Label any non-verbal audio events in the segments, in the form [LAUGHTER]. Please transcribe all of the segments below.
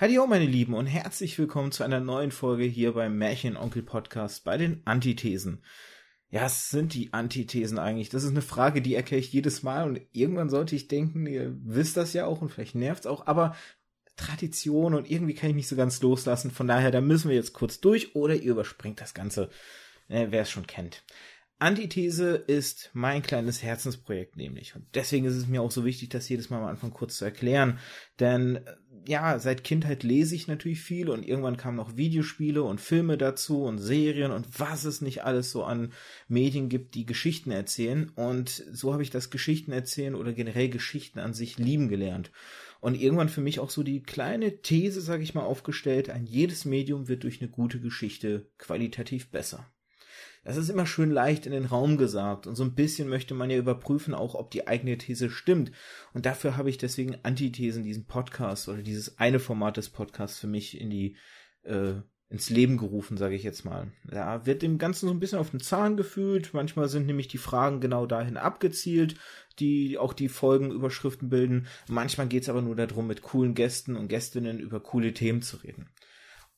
Hallo meine Lieben und herzlich willkommen zu einer neuen Folge hier beim Märchenonkel Podcast bei den Antithesen. Ja, es sind die Antithesen eigentlich. Das ist eine Frage, die erkläre ich jedes Mal und irgendwann sollte ich denken, ihr wisst das ja auch und vielleicht nervt es auch, aber Tradition und irgendwie kann ich mich so ganz loslassen. Von daher, da müssen wir jetzt kurz durch oder ihr überspringt das Ganze, äh, wer es schon kennt. Antithese ist mein kleines Herzensprojekt nämlich. Und deswegen ist es mir auch so wichtig, das jedes Mal am Anfang kurz zu erklären. Denn ja, seit Kindheit lese ich natürlich viel und irgendwann kamen noch Videospiele und Filme dazu und Serien und was es nicht alles so an Medien gibt, die Geschichten erzählen. Und so habe ich das Geschichten erzählen oder generell Geschichten an sich lieben gelernt. Und irgendwann für mich auch so die kleine These, sage ich mal, aufgestellt, ein jedes Medium wird durch eine gute Geschichte qualitativ besser. Das ist immer schön leicht in den Raum gesagt und so ein bisschen möchte man ja überprüfen auch, ob die eigene These stimmt. Und dafür habe ich deswegen Antithesen, diesen Podcast oder dieses eine Format des Podcasts für mich in die äh, ins Leben gerufen, sage ich jetzt mal. Da wird dem Ganzen so ein bisschen auf den Zahn gefühlt. Manchmal sind nämlich die Fragen genau dahin abgezielt, die auch die Folgenüberschriften bilden. Manchmal geht es aber nur darum, mit coolen Gästen und Gästinnen über coole Themen zu reden.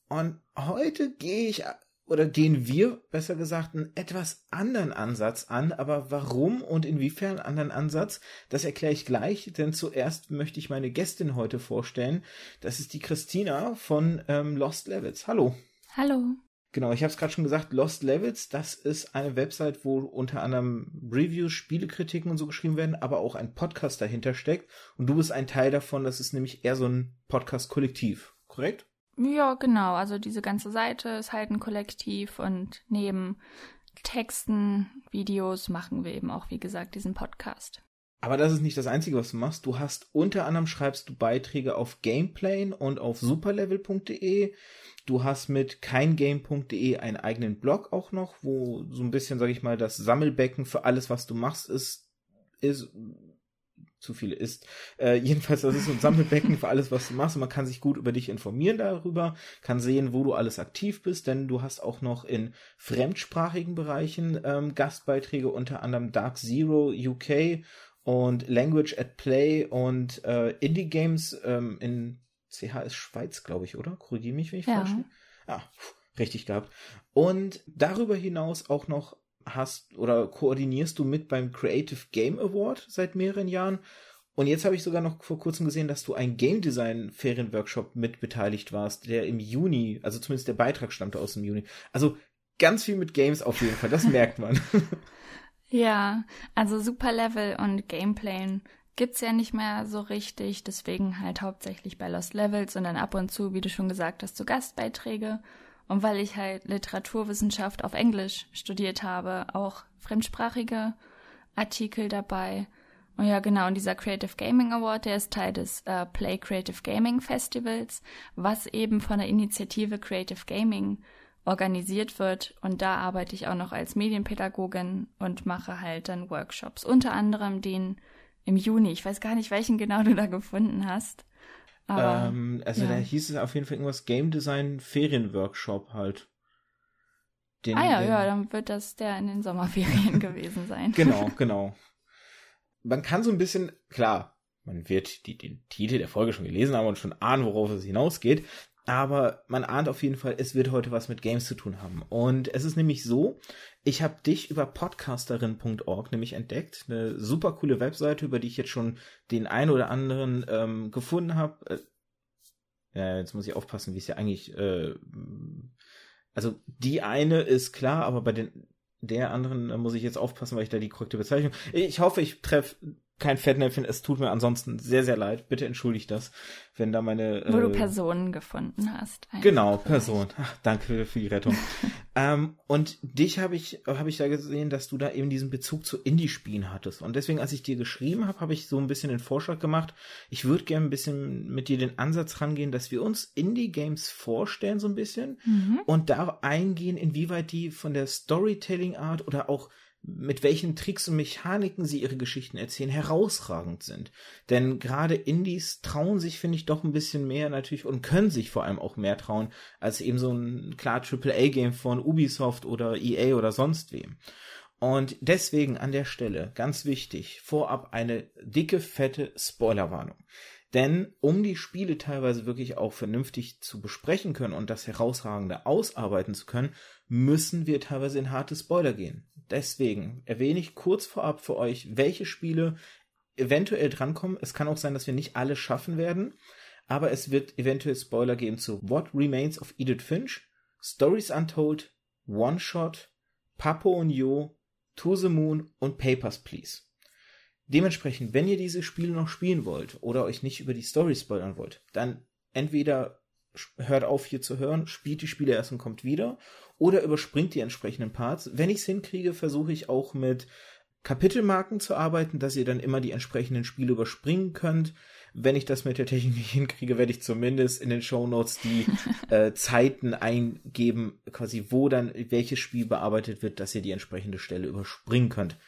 Und heute gehe ich oder gehen wir, besser gesagt, einen etwas anderen Ansatz an. Aber warum und inwiefern einen anderen Ansatz, das erkläre ich gleich, denn zuerst möchte ich meine Gästin heute vorstellen. Das ist die Christina von ähm, Lost Levels. Hallo. Hallo. Genau, ich habe es gerade schon gesagt, Lost Levels, das ist eine Website, wo unter anderem Reviews, Spielekritiken und so geschrieben werden, aber auch ein Podcast dahinter steckt. Und du bist ein Teil davon, das ist nämlich eher so ein Podcast-Kollektiv, korrekt? Ja, genau. Also diese ganze Seite ist halt ein Kollektiv und neben Texten, Videos machen wir eben auch, wie gesagt, diesen Podcast. Aber das ist nicht das Einzige, was du machst. Du hast unter anderem schreibst du Beiträge auf Gameplane und auf superlevel.de. Du hast mit keingame.de einen eigenen Blog auch noch, wo so ein bisschen, sag ich mal, das Sammelbecken für alles, was du machst, ist, ist zu viele ist. Äh, [LAUGHS] jedenfalls, das ist so ein Sammelbecken für alles, was du machst. Und man kann sich gut über dich informieren darüber, kann sehen, wo du alles aktiv bist, denn du hast auch noch in fremdsprachigen Bereichen ähm, Gastbeiträge, unter anderem Dark Zero UK und Language at Play und äh, Indie Games ähm, in CHS Schweiz, glaube ich, oder? Korrigiere mich, wenn ich ja. falsch bin. Ah, richtig gehabt. Und darüber hinaus auch noch hast oder koordinierst du mit beim Creative Game Award seit mehreren Jahren. Und jetzt habe ich sogar noch vor kurzem gesehen, dass du ein Game Design Ferienworkshop mit beteiligt warst, der im Juni, also zumindest der Beitrag stammte aus dem Juni. Also ganz viel mit Games auf jeden Fall, das merkt man. [LAUGHS] [LAUGHS] ja, also Super Level und Gameplay gibt's ja nicht mehr so richtig, deswegen halt hauptsächlich bei Lost Levels und dann ab und zu, wie du schon gesagt hast, so Gastbeiträge. Und weil ich halt Literaturwissenschaft auf Englisch studiert habe, auch fremdsprachige Artikel dabei. Und ja, genau, und dieser Creative Gaming Award, der ist Teil des äh, Play Creative Gaming Festivals, was eben von der Initiative Creative Gaming organisiert wird. Und da arbeite ich auch noch als Medienpädagogin und mache halt dann Workshops. Unter anderem den im Juni. Ich weiß gar nicht, welchen genau du da gefunden hast. Ähm, also ja. da hieß es auf jeden Fall irgendwas Game Design Ferienworkshop halt. Den, ah ja, den, ja, dann wird das der in den Sommerferien [LAUGHS] gewesen sein. Genau, [LAUGHS] genau. Man kann so ein bisschen, klar, man wird die, den Titel der Folge schon gelesen haben und schon ahnen, worauf es hinausgeht. Aber man ahnt auf jeden Fall, es wird heute was mit Games zu tun haben. Und es ist nämlich so, ich habe dich über podcasterin.org nämlich entdeckt. Eine super coole Webseite, über die ich jetzt schon den einen oder anderen ähm, gefunden habe. Äh, ja, jetzt muss ich aufpassen, wie es ja eigentlich. Äh, also die eine ist klar, aber bei den der anderen muss ich jetzt aufpassen, weil ich da die korrekte Bezeichnung. Ich hoffe, ich treffe kein Fettnäpfchen. Es tut mir ansonsten sehr, sehr leid. Bitte entschuldigt das, wenn da meine. Wo äh, du Personen gefunden hast. Genau, Person. Ach, danke für die Rettung. [LAUGHS] ähm, und dich habe ich, habe ich da gesehen, dass du da eben diesen Bezug zu Indie-Spielen hattest. Und deswegen, als ich dir geschrieben habe, habe ich so ein bisschen den Vorschlag gemacht. Ich würde gerne ein bisschen mit dir den Ansatz rangehen, dass wir uns Indie-Games vorstellen, so ein bisschen. Mhm. Und da eingehen, inwieweit die von der Storytelling-Art oder auch mit welchen Tricks und Mechaniken sie ihre Geschichten erzählen, herausragend sind. Denn gerade Indies trauen sich, finde ich, doch ein bisschen mehr natürlich und können sich vor allem auch mehr trauen, als eben so ein klar AAA-Game von Ubisoft oder EA oder sonst wem. Und deswegen an der Stelle ganz wichtig, vorab eine dicke, fette Spoilerwarnung. Denn um die Spiele teilweise wirklich auch vernünftig zu besprechen können und das Herausragende ausarbeiten zu können, müssen wir teilweise in harte Spoiler gehen. Deswegen erwähne ich kurz vorab für euch, welche Spiele eventuell drankommen. Es kann auch sein, dass wir nicht alle schaffen werden, aber es wird eventuell Spoiler geben zu What Remains of Edith Finch, Stories Untold, One Shot, Papo und Yo, To the Moon und Papers, Please. Dementsprechend, wenn ihr diese Spiele noch spielen wollt oder euch nicht über die Story spoilern wollt, dann entweder hört auf hier zu hören, spielt die Spiele erst und kommt wieder oder überspringt die entsprechenden Parts. Wenn ich es hinkriege, versuche ich auch mit Kapitelmarken zu arbeiten, dass ihr dann immer die entsprechenden Spiele überspringen könnt. Wenn ich das mit der Technik nicht hinkriege, werde ich zumindest in den Show Notes die [LAUGHS] äh, Zeiten eingeben, quasi wo dann welches Spiel bearbeitet wird, dass ihr die entsprechende Stelle überspringen könnt.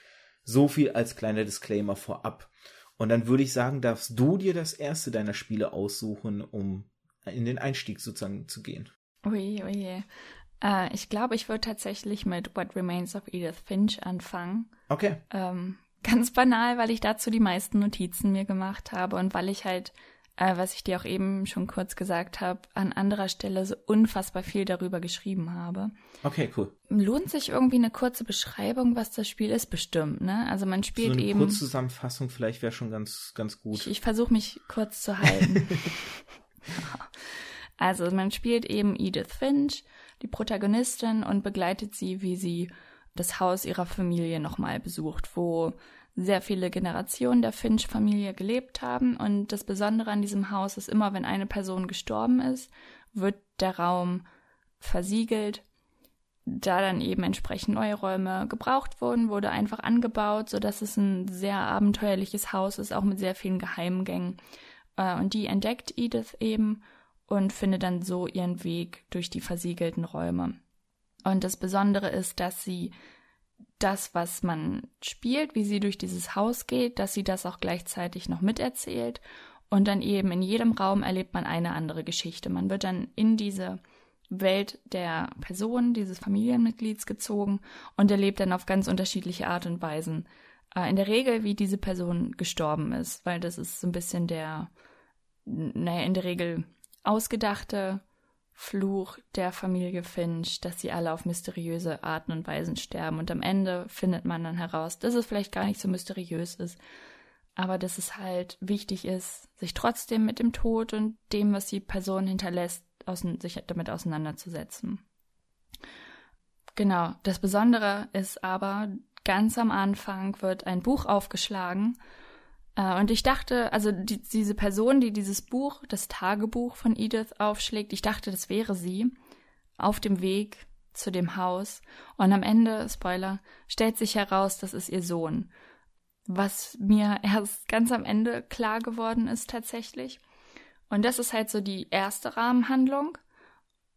So viel als kleiner Disclaimer vorab. Und dann würde ich sagen, darfst du dir das erste deiner Spiele aussuchen, um in den Einstieg sozusagen zu gehen. Ui, ui. Äh, ich glaube, ich würde tatsächlich mit What Remains of Edith Finch anfangen. Okay. Ähm, ganz banal, weil ich dazu die meisten Notizen mir gemacht habe und weil ich halt, äh, was ich dir auch eben schon kurz gesagt habe, an anderer Stelle so unfassbar viel darüber geschrieben habe. Okay, cool. Lohnt sich irgendwie eine kurze Beschreibung, was das Spiel ist, bestimmt, ne? Also man spielt so eine eben. Kurzzusammenfassung vielleicht wäre schon ganz, ganz gut. Ich, ich versuche mich kurz zu halten. [LAUGHS] also man spielt eben Edith Finch, die Protagonistin, und begleitet sie, wie sie das Haus ihrer Familie nochmal besucht, wo sehr viele Generationen der Finch-Familie gelebt haben. Und das Besondere an diesem Haus ist immer, wenn eine Person gestorben ist, wird der Raum versiegelt. Da dann eben entsprechend neue Räume gebraucht wurden, wurde einfach angebaut, sodass es ein sehr abenteuerliches Haus ist, auch mit sehr vielen Geheimgängen. Äh, und die entdeckt Edith eben und findet dann so ihren Weg durch die versiegelten Räume. Und das Besondere ist, dass sie das, was man spielt, wie sie durch dieses Haus geht, dass sie das auch gleichzeitig noch miterzählt. Und dann eben in jedem Raum erlebt man eine andere Geschichte. Man wird dann in diese Welt der Person, dieses Familienmitglieds gezogen und erlebt dann auf ganz unterschiedliche Art und Weisen. Äh, in der Regel, wie diese Person gestorben ist, weil das ist so ein bisschen der, naja, in der Regel ausgedachte Fluch der Familie Finch, dass sie alle auf mysteriöse Arten und Weisen sterben. Und am Ende findet man dann heraus, dass es vielleicht gar nicht so mysteriös ist, aber dass es halt wichtig ist, sich trotzdem mit dem Tod und dem, was die Person hinterlässt, sich damit auseinanderzusetzen. Genau, das Besondere ist aber, ganz am Anfang wird ein Buch aufgeschlagen und ich dachte, also die, diese Person, die dieses Buch, das Tagebuch von Edith aufschlägt, ich dachte, das wäre sie auf dem Weg zu dem Haus. Und am Ende, Spoiler, stellt sich heraus, das ist ihr Sohn. Was mir [LAUGHS] erst ganz am Ende klar geworden ist tatsächlich. Und das ist halt so die erste Rahmenhandlung.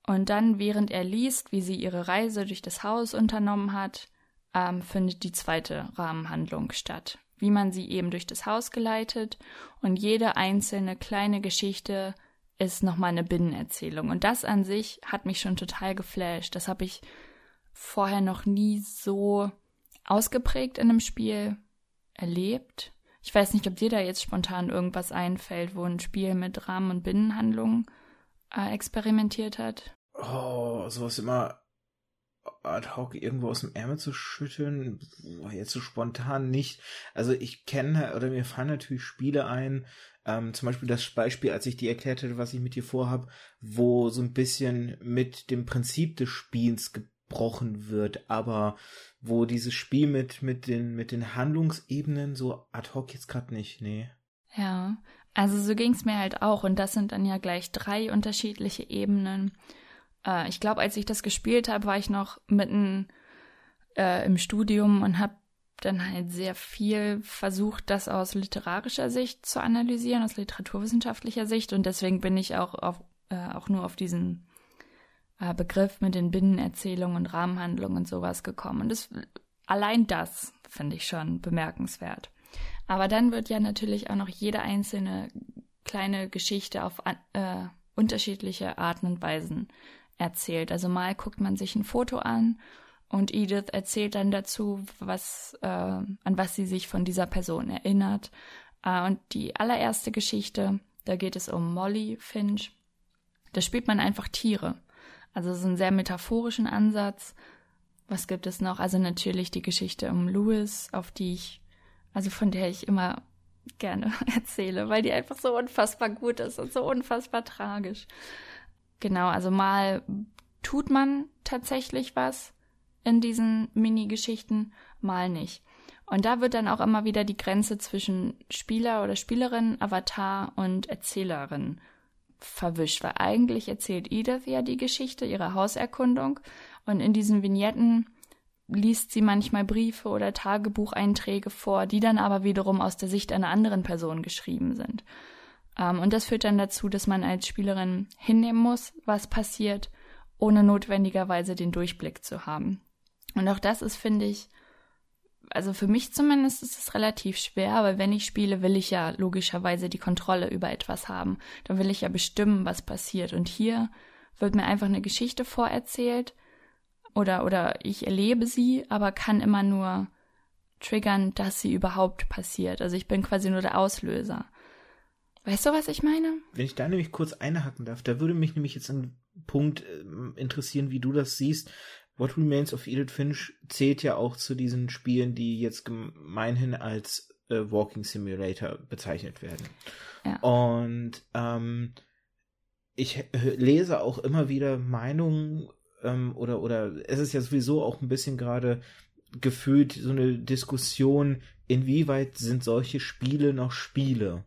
Und dann, während er liest, wie sie ihre Reise durch das Haus unternommen hat, ähm, findet die zweite Rahmenhandlung statt wie man sie eben durch das Haus geleitet und jede einzelne kleine Geschichte ist nochmal eine Binnenerzählung. Und das an sich hat mich schon total geflasht. Das habe ich vorher noch nie so ausgeprägt in einem Spiel erlebt. Ich weiß nicht, ob dir da jetzt spontan irgendwas einfällt, wo ein Spiel mit Rahmen- und Binnenhandlungen äh, experimentiert hat. Oh, sowas immer ad hoc irgendwo aus dem Ärmel zu schütteln, jetzt so spontan nicht. Also ich kenne oder mir fallen natürlich Spiele ein, ähm, zum Beispiel das Beispiel, als ich dir erklärt hätte, was ich mit dir vorhab, wo so ein bisschen mit dem Prinzip des Spiels gebrochen wird, aber wo dieses Spiel mit, mit den, mit den Handlungsebenen so ad hoc jetzt gerade nicht, nee. Ja, also so ging's mir halt auch und das sind dann ja gleich drei unterschiedliche Ebenen. Äh, ich glaube, als ich das gespielt habe, war ich noch mitten äh, im Studium und habe dann halt sehr viel versucht, das aus literarischer Sicht zu analysieren, aus literaturwissenschaftlicher Sicht. Und deswegen bin ich auch, auf, äh, auch nur auf diesen äh, Begriff mit den Binnenerzählungen und Rahmenhandlungen und sowas gekommen. Und das, allein das finde ich schon bemerkenswert. Aber dann wird ja natürlich auch noch jede einzelne kleine Geschichte auf äh, unterschiedliche Arten und Weisen erzählt. Also mal guckt man sich ein Foto an und Edith erzählt dann dazu, was, äh, an was sie sich von dieser Person erinnert. Äh, und die allererste Geschichte, Da geht es um Molly Finch. Da spielt man einfach Tiere. Also es ist ein sehr metaphorischen Ansatz. Was gibt es noch? Also natürlich die Geschichte um Louis, auf die ich, also von der ich immer gerne [LAUGHS] erzähle, weil die einfach so unfassbar gut ist und so unfassbar tragisch. Genau, also mal tut man tatsächlich was in diesen Mini-Geschichten, mal nicht. Und da wird dann auch immer wieder die Grenze zwischen Spieler oder Spielerin, Avatar und Erzählerin verwischt, weil eigentlich erzählt Edith ja die Geschichte, ihre Hauserkundung und in diesen Vignetten liest sie manchmal Briefe oder Tagebucheinträge vor, die dann aber wiederum aus der Sicht einer anderen Person geschrieben sind. Ähm, und das führt dann dazu, dass man als Spielerin hinnehmen muss, was passiert, ohne notwendigerweise den Durchblick zu haben. Und auch das ist, finde ich, also für mich zumindest ist es relativ schwer, weil wenn ich spiele, will ich ja logischerweise die Kontrolle über etwas haben. Dann will ich ja bestimmen, was passiert. Und hier wird mir einfach eine Geschichte vorerzählt oder, oder ich erlebe sie, aber kann immer nur triggern, dass sie überhaupt passiert. Also ich bin quasi nur der Auslöser. Weißt du, was ich meine? Wenn ich da nämlich kurz einhaken darf, da würde mich nämlich jetzt ein Punkt äh, interessieren, wie du das siehst. What Remains of Edith Finch zählt ja auch zu diesen Spielen, die jetzt gemeinhin als äh, Walking Simulator bezeichnet werden. Ja. Und ähm, ich lese auch immer wieder Meinungen ähm, oder oder es ist ja sowieso auch ein bisschen gerade gefühlt so eine Diskussion, inwieweit sind solche Spiele noch Spiele?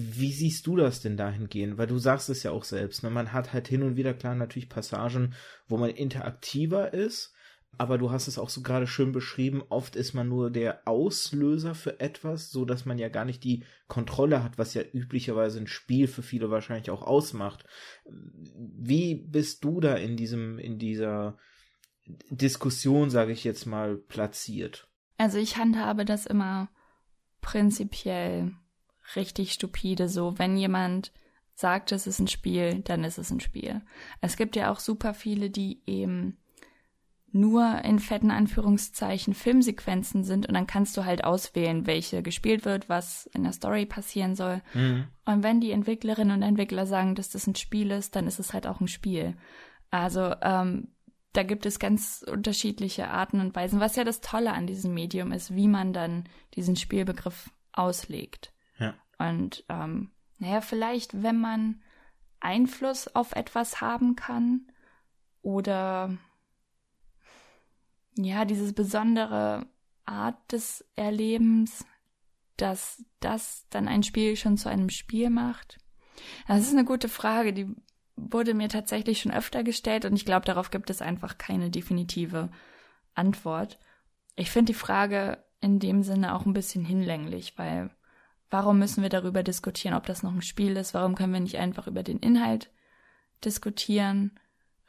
Wie siehst du das denn dahingehend? Weil du sagst es ja auch selbst, ne? man hat halt hin und wieder klar natürlich Passagen, wo man interaktiver ist, aber du hast es auch so gerade schön beschrieben, oft ist man nur der Auslöser für etwas, so dass man ja gar nicht die Kontrolle hat, was ja üblicherweise ein Spiel für viele wahrscheinlich auch ausmacht. Wie bist du da in diesem, in dieser Diskussion, sage ich jetzt mal, platziert? Also ich handhabe das immer prinzipiell richtig stupide so, wenn jemand sagt, es ist ein Spiel, dann ist es ein Spiel. Es gibt ja auch super viele, die eben nur in fetten Anführungszeichen Filmsequenzen sind und dann kannst du halt auswählen, welche gespielt wird, was in der Story passieren soll. Mhm. Und wenn die Entwicklerinnen und Entwickler sagen, dass das ein Spiel ist, dann ist es halt auch ein Spiel. Also ähm, da gibt es ganz unterschiedliche Arten und Weisen, was ja das Tolle an diesem Medium ist, wie man dann diesen Spielbegriff auslegt. Und ähm, naja, vielleicht, wenn man Einfluss auf etwas haben kann oder ja, dieses besondere Art des Erlebens, dass das dann ein Spiel schon zu einem Spiel macht? Das ist eine gute Frage, die wurde mir tatsächlich schon öfter gestellt und ich glaube, darauf gibt es einfach keine definitive Antwort. Ich finde die Frage in dem Sinne auch ein bisschen hinlänglich, weil Warum müssen wir darüber diskutieren, ob das noch ein Spiel ist? Warum können wir nicht einfach über den Inhalt diskutieren,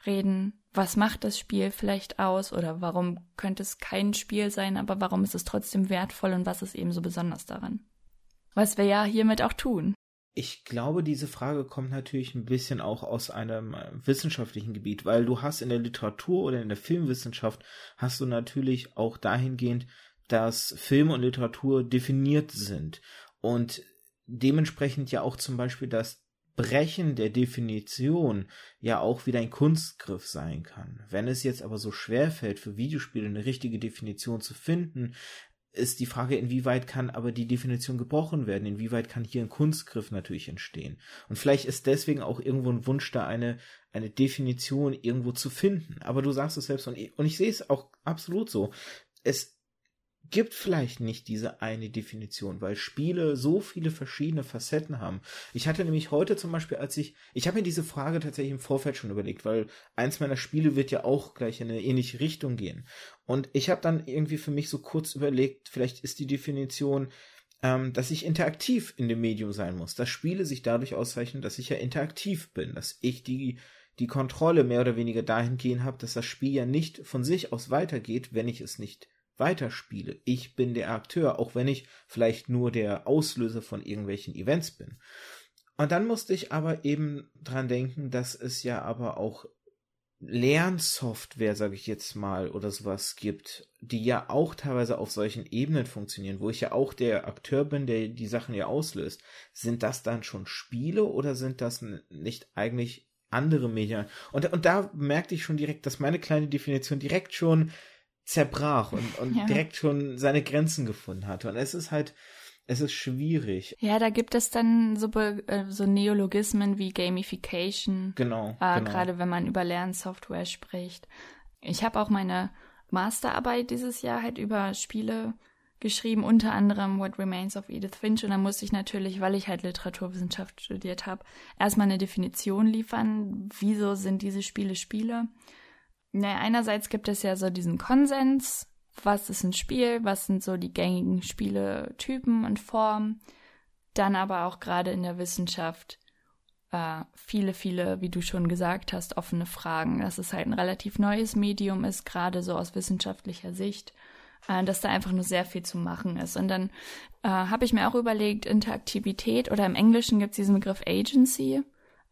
reden? Was macht das Spiel vielleicht aus? Oder warum könnte es kein Spiel sein, aber warum ist es trotzdem wertvoll und was ist eben so besonders daran? Was wir ja hiermit auch tun. Ich glaube, diese Frage kommt natürlich ein bisschen auch aus einem wissenschaftlichen Gebiet, weil du hast in der Literatur oder in der Filmwissenschaft hast du natürlich auch dahingehend, dass Film und Literatur definiert sind und dementsprechend ja auch zum Beispiel das Brechen der Definition ja auch wieder ein Kunstgriff sein kann. Wenn es jetzt aber so schwer fällt, für Videospiele eine richtige Definition zu finden, ist die Frage, inwieweit kann aber die Definition gebrochen werden, inwieweit kann hier ein Kunstgriff natürlich entstehen. Und vielleicht ist deswegen auch irgendwo ein Wunsch da, eine, eine Definition irgendwo zu finden. Aber du sagst es selbst und ich, und ich sehe es auch absolut so. Es gibt vielleicht nicht diese eine Definition, weil Spiele so viele verschiedene Facetten haben. Ich hatte nämlich heute zum Beispiel, als ich, ich habe mir diese Frage tatsächlich im Vorfeld schon überlegt, weil eins meiner Spiele wird ja auch gleich in eine ähnliche Richtung gehen. Und ich habe dann irgendwie für mich so kurz überlegt, vielleicht ist die Definition, ähm, dass ich interaktiv in dem Medium sein muss, dass Spiele sich dadurch auszeichnen, dass ich ja interaktiv bin, dass ich die die Kontrolle mehr oder weniger dahingehend habe, dass das Spiel ja nicht von sich aus weitergeht, wenn ich es nicht weiterspiele. Ich bin der Akteur, auch wenn ich vielleicht nur der Auslöser von irgendwelchen Events bin. Und dann musste ich aber eben dran denken, dass es ja aber auch Lernsoftware, sage ich jetzt mal, oder sowas gibt, die ja auch teilweise auf solchen Ebenen funktionieren, wo ich ja auch der Akteur bin, der die Sachen ja auslöst, sind das dann schon Spiele oder sind das nicht eigentlich andere Medien? Und, und da merkte ich schon direkt, dass meine kleine Definition direkt schon zerbrach und, und ja. direkt schon seine Grenzen gefunden hatte. Und es ist halt, es ist schwierig. Ja, da gibt es dann so, äh, so Neologismen wie Gamification. Genau, äh, genau. Gerade wenn man über Lernsoftware spricht. Ich habe auch meine Masterarbeit dieses Jahr halt über Spiele geschrieben, unter anderem What Remains of Edith Finch. Und da musste ich natürlich, weil ich halt Literaturwissenschaft studiert habe, erstmal eine Definition liefern. Wieso sind diese Spiele Spiele? Naja, einerseits gibt es ja so diesen Konsens, was ist ein Spiel, was sind so die gängigen Spieletypen und Formen. Dann aber auch gerade in der Wissenschaft äh, viele, viele, wie du schon gesagt hast, offene Fragen. Dass es halt ein relativ neues Medium ist, gerade so aus wissenschaftlicher Sicht, äh, dass da einfach nur sehr viel zu machen ist. Und dann äh, habe ich mir auch überlegt, Interaktivität oder im Englischen gibt es diesen Begriff Agency,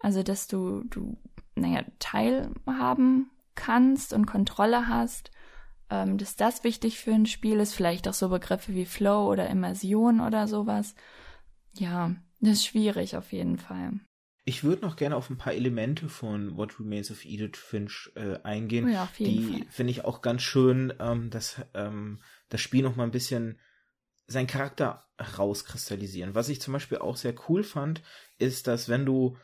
also dass du, du, naja, teilhaben kannst und Kontrolle hast ähm, dass das wichtig für ein Spiel ist. Vielleicht auch so Begriffe wie Flow oder Immersion oder sowas. Ja, das ist schwierig auf jeden Fall. Ich würde noch gerne auf ein paar Elemente von What Remains of Edith Finch äh, eingehen. Oh ja, auf jeden die finde ich auch ganz schön, ähm, dass ähm, das Spiel noch mal ein bisschen seinen Charakter rauskristallisieren. Was ich zum Beispiel auch sehr cool fand, ist, dass wenn du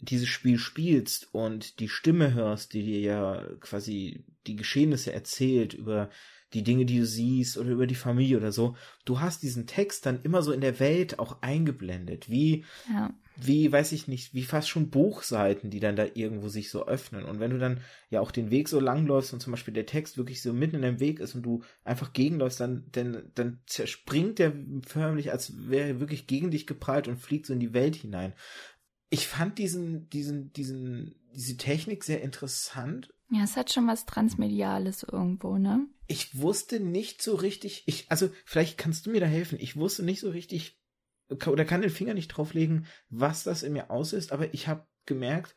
dieses Spiel spielst und die Stimme hörst, die dir ja quasi die Geschehnisse erzählt über die Dinge, die du siehst oder über die Familie oder so, du hast diesen Text dann immer so in der Welt auch eingeblendet, wie, ja. wie, weiß ich nicht, wie fast schon Buchseiten, die dann da irgendwo sich so öffnen. Und wenn du dann ja auch den Weg so lang läufst und zum Beispiel der Text wirklich so mitten in dem Weg ist und du einfach gegenläufst, dann, dann, dann zerspringt der förmlich, als wäre er wirklich gegen dich geprallt und fliegt so in die Welt hinein ich fand diesen, diesen, diesen, diese Technik sehr interessant. Ja, es hat schon was Transmediales irgendwo, ne? Ich wusste nicht so richtig, ich, also vielleicht kannst du mir da helfen. Ich wusste nicht so richtig oder kann den Finger nicht drauflegen, was das in mir auslöst, aber ich habe gemerkt,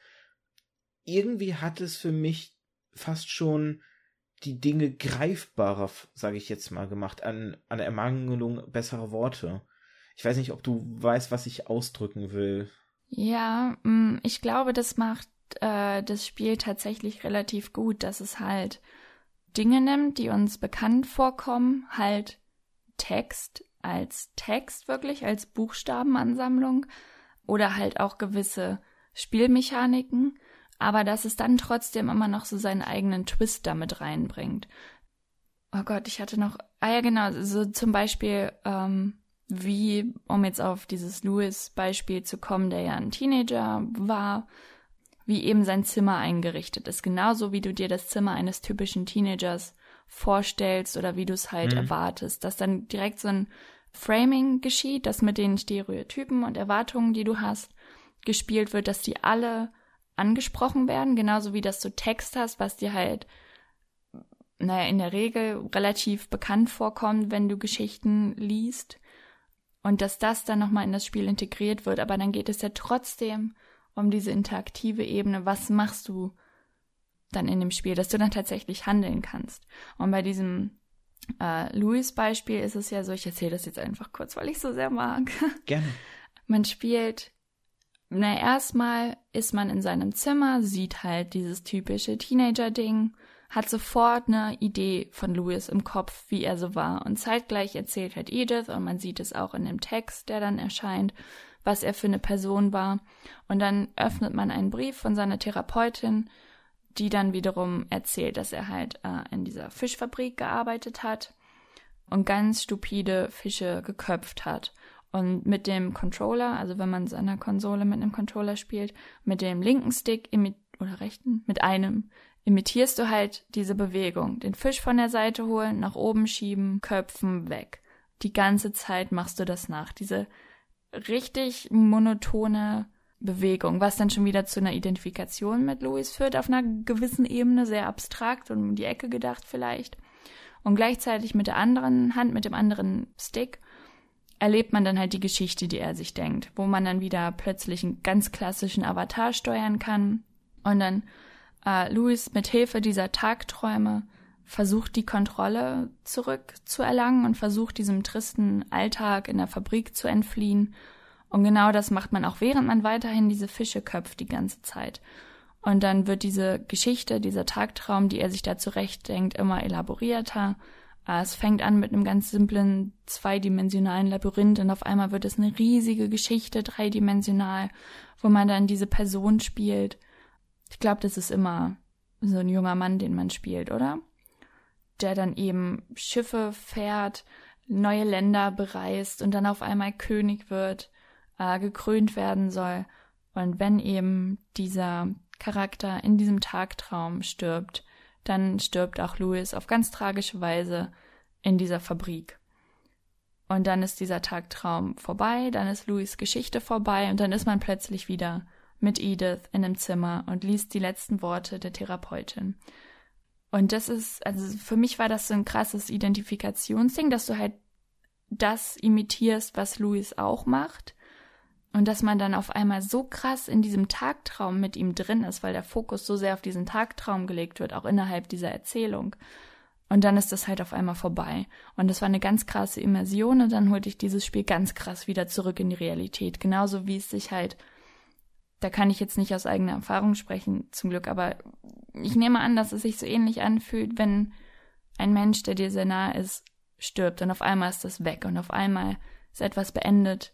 irgendwie hat es für mich fast schon die Dinge greifbarer, sage ich jetzt mal, gemacht, an, an Ermangelung besserer Worte. Ich weiß nicht, ob du weißt, was ich ausdrücken will. Ja, mm, ich glaube, das macht äh, das Spiel tatsächlich relativ gut, dass es halt Dinge nimmt, die uns bekannt vorkommen, halt Text als Text wirklich, als Buchstabenansammlung oder halt auch gewisse Spielmechaniken, aber dass es dann trotzdem immer noch so seinen eigenen Twist damit reinbringt. Oh Gott, ich hatte noch, ah ja genau, so zum Beispiel ähm, wie, um jetzt auf dieses Louis-Beispiel zu kommen, der ja ein Teenager war, wie eben sein Zimmer eingerichtet ist. Genauso wie du dir das Zimmer eines typischen Teenagers vorstellst oder wie du es halt mhm. erwartest. Dass dann direkt so ein Framing geschieht, dass mit den Stereotypen und Erwartungen, die du hast, gespielt wird, dass die alle angesprochen werden, genauso wie dass du Text hast, was dir halt, naja, in der Regel relativ bekannt vorkommt, wenn du Geschichten liest und dass das dann nochmal in das Spiel integriert wird. Aber dann geht es ja trotzdem um diese interaktive Ebene. Was machst du dann in dem Spiel, dass du dann tatsächlich handeln kannst? Und bei diesem äh, Louis-Beispiel ist es ja so, ich erzähle das jetzt einfach kurz, weil ich so sehr mag. [LAUGHS] Gerne. Man spielt, na, erstmal ist man in seinem Zimmer, sieht halt dieses typische Teenager-Ding hat sofort eine Idee von Louis im Kopf, wie er so war. Und zeitgleich erzählt halt Edith, und man sieht es auch in dem Text, der dann erscheint, was er für eine Person war. Und dann öffnet man einen Brief von seiner Therapeutin, die dann wiederum erzählt, dass er halt äh, in dieser Fischfabrik gearbeitet hat und ganz stupide Fische geköpft hat. Und mit dem Controller, also wenn man seiner Konsole mit einem Controller spielt, mit dem linken Stick oder rechten, mit einem imitierst du halt diese Bewegung. Den Fisch von der Seite holen, nach oben schieben, köpfen, weg. Die ganze Zeit machst du das nach. Diese richtig monotone Bewegung, was dann schon wieder zu einer Identifikation mit Louis führt, auf einer gewissen Ebene, sehr abstrakt und um die Ecke gedacht vielleicht. Und gleichzeitig mit der anderen Hand, mit dem anderen Stick, erlebt man dann halt die Geschichte, die er sich denkt, wo man dann wieder plötzlich einen ganz klassischen Avatar steuern kann und dann Äh, Louis mit Hilfe dieser Tagträume versucht die Kontrolle zurückzuerlangen und versucht diesem tristen Alltag in der Fabrik zu entfliehen. Und genau das macht man auch, während man weiterhin diese Fische köpft die ganze Zeit. Und dann wird diese Geschichte, dieser Tagtraum, die er sich da zurechtdenkt, immer elaborierter. Äh, es fängt an mit einem ganz simplen zweidimensionalen Labyrinth und auf einmal wird es eine riesige Geschichte, dreidimensional, wo man dann diese Person spielt. Ich glaube, das ist immer so ein junger Mann, den man spielt, oder? der dann eben Schiffe fährt, neue Länder bereist und dann auf einmal König wird, äh, gekrönt werden soll. Und wenn eben dieser Charakter in diesem Tagtraum stirbt, dann stirbt auch Louis auf ganz tragische Weise in dieser Fabrik. Und dann ist dieser Tagtraum vorbei, dann ist Louis Geschichte vorbei und dann ist man plötzlich wieder mit Edith in einem Zimmer und liest die letzten Worte der Therapeutin. Und das ist, also für mich war das so ein krasses Identifikationsding, dass du halt das imitierst, was Louis auch macht. Und dass man dann auf einmal so krass in diesem Tagtraum mit ihm drin ist, weil der Fokus so sehr auf diesen Tagtraum gelegt wird, auch innerhalb dieser Erzählung. Und dann ist das halt auf einmal vorbei. Und das war eine ganz krasse Immersion und dann holte ich dieses Spiel ganz krass wieder zurück in die Realität. Genauso wie es sich halt da kann ich jetzt nicht aus eigener Erfahrung sprechen, zum Glück, aber ich nehme an, dass es sich so ähnlich anfühlt, wenn ein Mensch, der dir sehr nahe ist, stirbt und auf einmal ist das weg und auf einmal ist etwas beendet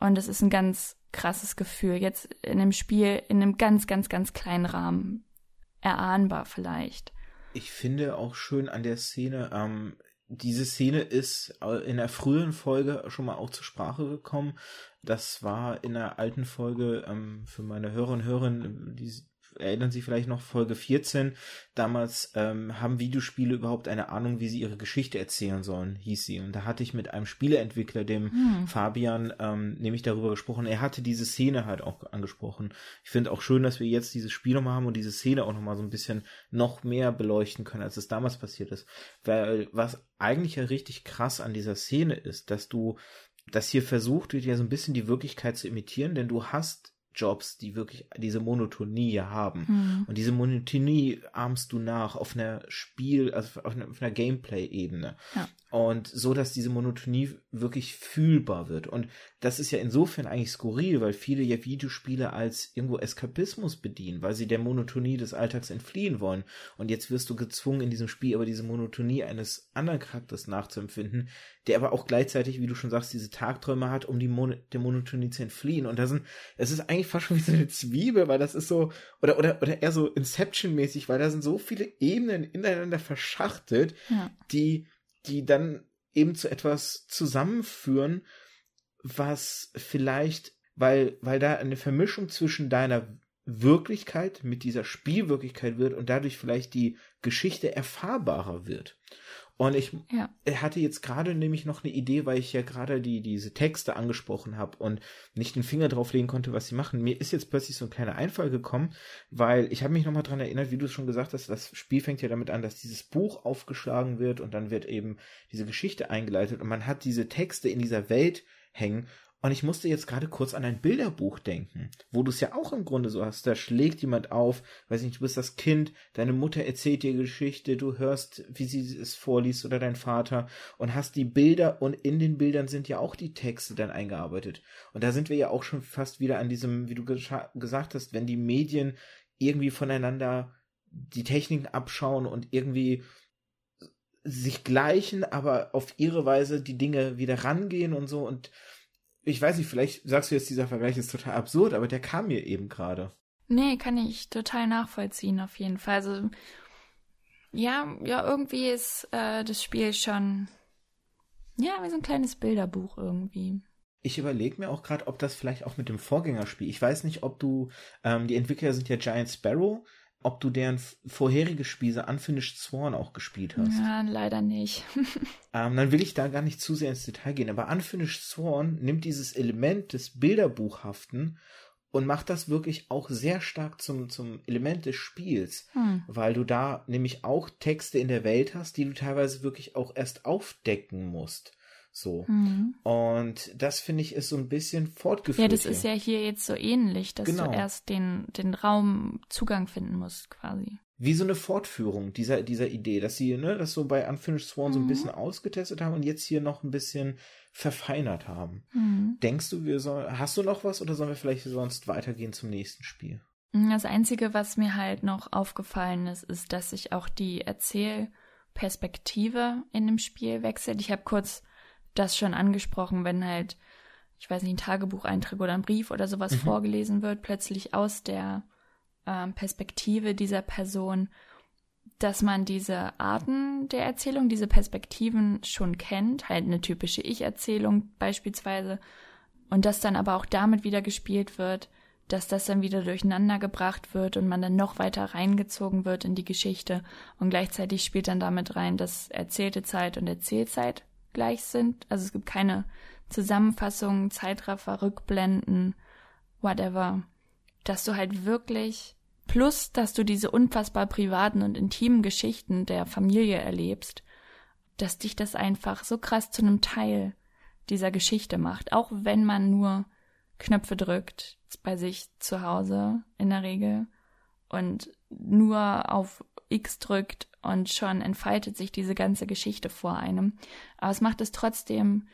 und es ist ein ganz krasses Gefühl. Jetzt in einem Spiel, in einem ganz, ganz, ganz kleinen Rahmen. Erahnbar vielleicht. Ich finde auch schön an der Szene, ähm, diese Szene ist in der frühen Folge schon mal auch zur Sprache gekommen. Das war in der alten Folge ähm, für meine Hörer und Hörerinnen, die erinnern sich vielleicht noch Folge 14. Damals ähm, haben Videospiele überhaupt eine Ahnung, wie sie ihre Geschichte erzählen sollen, hieß sie. Und da hatte ich mit einem Spieleentwickler, dem hm. Fabian, ähm, nämlich darüber gesprochen. Er hatte diese Szene halt auch angesprochen. Ich finde auch schön, dass wir jetzt dieses Spiel nochmal haben und diese Szene auch nochmal so ein bisschen noch mehr beleuchten können, als es damals passiert ist. Weil was eigentlich ja richtig krass an dieser Szene ist, dass du dass hier versucht wird, ja so ein bisschen die Wirklichkeit zu imitieren, denn du hast Jobs, die wirklich diese Monotonie haben. Mhm. Und diese Monotonie ahmst du nach auf einer Spiel, also auf einer, einer Gameplay-Ebene. Ja. Und so, dass diese Monotonie wirklich fühlbar wird. Und das ist ja insofern eigentlich skurril, weil viele ja Videospiele als irgendwo Eskapismus bedienen, weil sie der Monotonie des Alltags entfliehen wollen. Und jetzt wirst du gezwungen, in diesem Spiel aber diese Monotonie eines anderen Charakters nachzuempfinden, der aber auch gleichzeitig, wie du schon sagst, diese Tagträume hat, um die Mon der Monotonie zu entfliehen. Und da sind, es ist eigentlich fast schon wie so eine Zwiebel, weil das ist so, oder, oder, oder eher so Inception-mäßig, weil da sind so viele Ebenen ineinander verschachtelt, ja. die die dann eben zu etwas zusammenführen, was vielleicht, weil, weil da eine Vermischung zwischen deiner Wirklichkeit mit dieser Spielwirklichkeit wird und dadurch vielleicht die Geschichte erfahrbarer wird. Und ich ja. hatte jetzt gerade nämlich noch eine Idee, weil ich ja gerade die, diese Texte angesprochen habe und nicht den Finger drauflegen konnte, was sie machen. Mir ist jetzt plötzlich so ein kleiner Einfall gekommen, weil ich habe mich nochmal dran erinnert, wie du es schon gesagt hast, das Spiel fängt ja damit an, dass dieses Buch aufgeschlagen wird und dann wird eben diese Geschichte eingeleitet und man hat diese Texte in dieser Welt hängen und ich musste jetzt gerade kurz an ein Bilderbuch denken, wo du es ja auch im Grunde so hast. Da schlägt jemand auf, weiß nicht, du bist das Kind, deine Mutter erzählt dir Geschichte, du hörst, wie sie es vorliest oder dein Vater und hast die Bilder und in den Bildern sind ja auch die Texte dann eingearbeitet. Und da sind wir ja auch schon fast wieder an diesem, wie du gesagt hast, wenn die Medien irgendwie voneinander die Techniken abschauen und irgendwie sich gleichen, aber auf ihre Weise die Dinge wieder rangehen und so und ich weiß nicht, vielleicht sagst du jetzt, dieser Vergleich ist total absurd, aber der kam mir eben gerade. Nee, kann ich total nachvollziehen, auf jeden Fall. Also, ja, ja, irgendwie ist äh, das Spiel schon, ja, wie so ein kleines Bilderbuch irgendwie. Ich überlege mir auch gerade, ob das vielleicht auch mit dem Vorgängerspiel, ich weiß nicht, ob du, ähm, die Entwickler sind ja Giant Sparrow, ob du deren vorherige Spiele Unfinished Sworn auch gespielt hast. Ja, leider nicht. [LAUGHS] ähm, dann will ich da gar nicht zu sehr ins Detail gehen. Aber Unfinished Sworn nimmt dieses Element des Bilderbuchhaften und macht das wirklich auch sehr stark zum, zum Element des Spiels, hm. weil du da nämlich auch Texte in der Welt hast, die du teilweise wirklich auch erst aufdecken musst. So. Mhm. Und das finde ich ist so ein bisschen fortgeführt. Ja, das hier. ist ja hier jetzt so ähnlich, dass genau. du erst den, den Raum Zugang finden musst, quasi. Wie so eine Fortführung dieser, dieser Idee, dass sie, ne, das so bei Unfinished Sworn mhm. so ein mhm. bisschen ausgetestet haben und jetzt hier noch ein bisschen verfeinert haben. Mhm. Denkst du, wir sollen, hast du noch was oder sollen wir vielleicht sonst weitergehen zum nächsten Spiel? Das Einzige, was mir halt noch aufgefallen ist, ist, dass sich auch die Erzählperspektive in dem Spiel wechselt. Ich habe kurz das schon angesprochen, wenn halt, ich weiß nicht, ein Tagebucheintrag oder ein Brief oder sowas mhm. vorgelesen wird, plötzlich aus der ähm, Perspektive dieser Person, dass man diese Arten der Erzählung, diese Perspektiven schon kennt, halt eine typische Ich-Erzählung beispielsweise, und dass dann aber auch damit wieder gespielt wird, dass das dann wieder durcheinander gebracht wird und man dann noch weiter reingezogen wird in die Geschichte und gleichzeitig spielt dann damit rein, dass erzählte Zeit und Erzählzeit gleich sind. Also es gibt keine Zusammenfassungen, Zeitraffer, Rückblenden, whatever. Dass du halt wirklich, plus dass du diese unfassbar privaten und intimen Geschichten der Familie erlebst, dass dich das einfach so krass zu einem Teil dieser Geschichte macht, auch wenn man nur Knöpfe drückt bei sich zu Hause in der Regel und nur auf X drückt und schon entfaltet sich diese ganze Geschichte vor einem. Aber es macht es trotzdem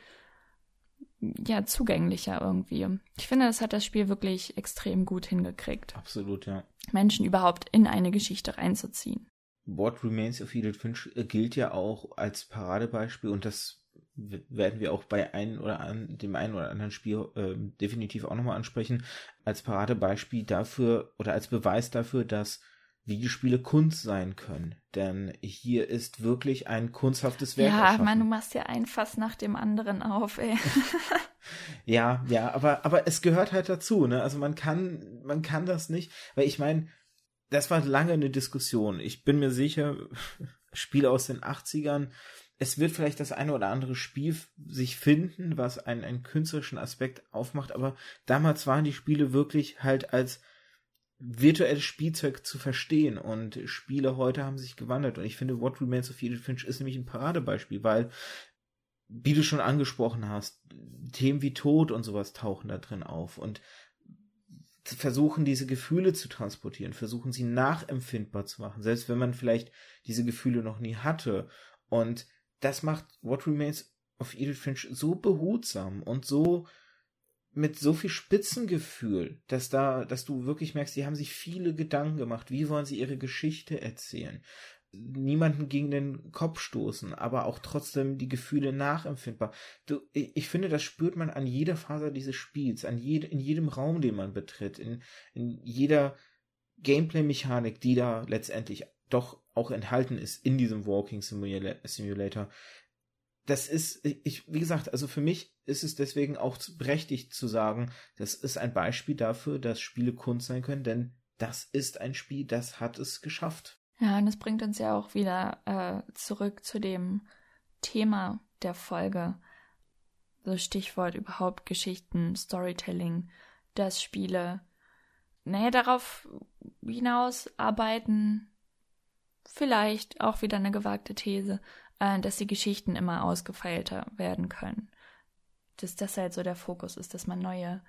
ja zugänglicher irgendwie. Ich finde, das hat das Spiel wirklich extrem gut hingekriegt. Absolut, ja. Menschen überhaupt in eine Geschichte reinzuziehen. What Remains of Edith Finch äh, gilt ja auch als Paradebeispiel und das werden wir auch bei einem oder an, dem einen oder anderen Spiel äh, definitiv auch nochmal ansprechen, als Paradebeispiel dafür oder als Beweis dafür, dass Videospiele Kunst sein können. Denn hier ist wirklich ein kunsthaftes Werk. Ja, ich meine, du machst ja ein Fass nach dem anderen auf, ey. [LAUGHS] ja, ja, aber, aber es gehört halt dazu, ne? Also man kann, man kann das nicht, weil ich meine, das war lange eine Diskussion. Ich bin mir sicher, [LAUGHS] Spiele aus den 80ern, es wird vielleicht das eine oder andere Spiel sich finden, was einen, einen künstlerischen Aspekt aufmacht, aber damals waren die Spiele wirklich halt als virtuelles Spielzeug zu verstehen und Spiele heute haben sich gewandelt. Und ich finde What Remains of Edith Finch ist nämlich ein Paradebeispiel, weil wie du schon angesprochen hast, Themen wie Tod und sowas tauchen da drin auf und versuchen diese Gefühle zu transportieren, versuchen sie nachempfindbar zu machen, selbst wenn man vielleicht diese Gefühle noch nie hatte. Und das macht What Remains of Edith Finch so behutsam und so mit so viel Spitzengefühl, dass da, dass du wirklich merkst, die haben sich viele Gedanken gemacht. Wie wollen sie ihre Geschichte erzählen? Niemanden gegen den Kopf stoßen, aber auch trotzdem die Gefühle nachempfindbar. Du, ich finde, das spürt man an jeder Phase dieses Spiels, an jede, in jedem Raum, den man betritt, in, in jeder Gameplay-Mechanik, die da letztendlich doch auch enthalten ist in diesem Walking Simulator das ist, ich, wie gesagt, also für mich ist es deswegen auch berechtigt zu sagen, das ist ein Beispiel dafür, dass Spiele Kunst sein können, denn das ist ein Spiel, das hat es geschafft. Ja, und das bringt uns ja auch wieder äh, zurück zu dem Thema der Folge. So Stichwort überhaupt Geschichten, Storytelling, dass Spiele, naja, darauf hinaus arbeiten, vielleicht auch wieder eine gewagte These, äh, dass die Geschichten immer ausgefeilter werden können. Dass das halt so der Fokus ist, dass man neue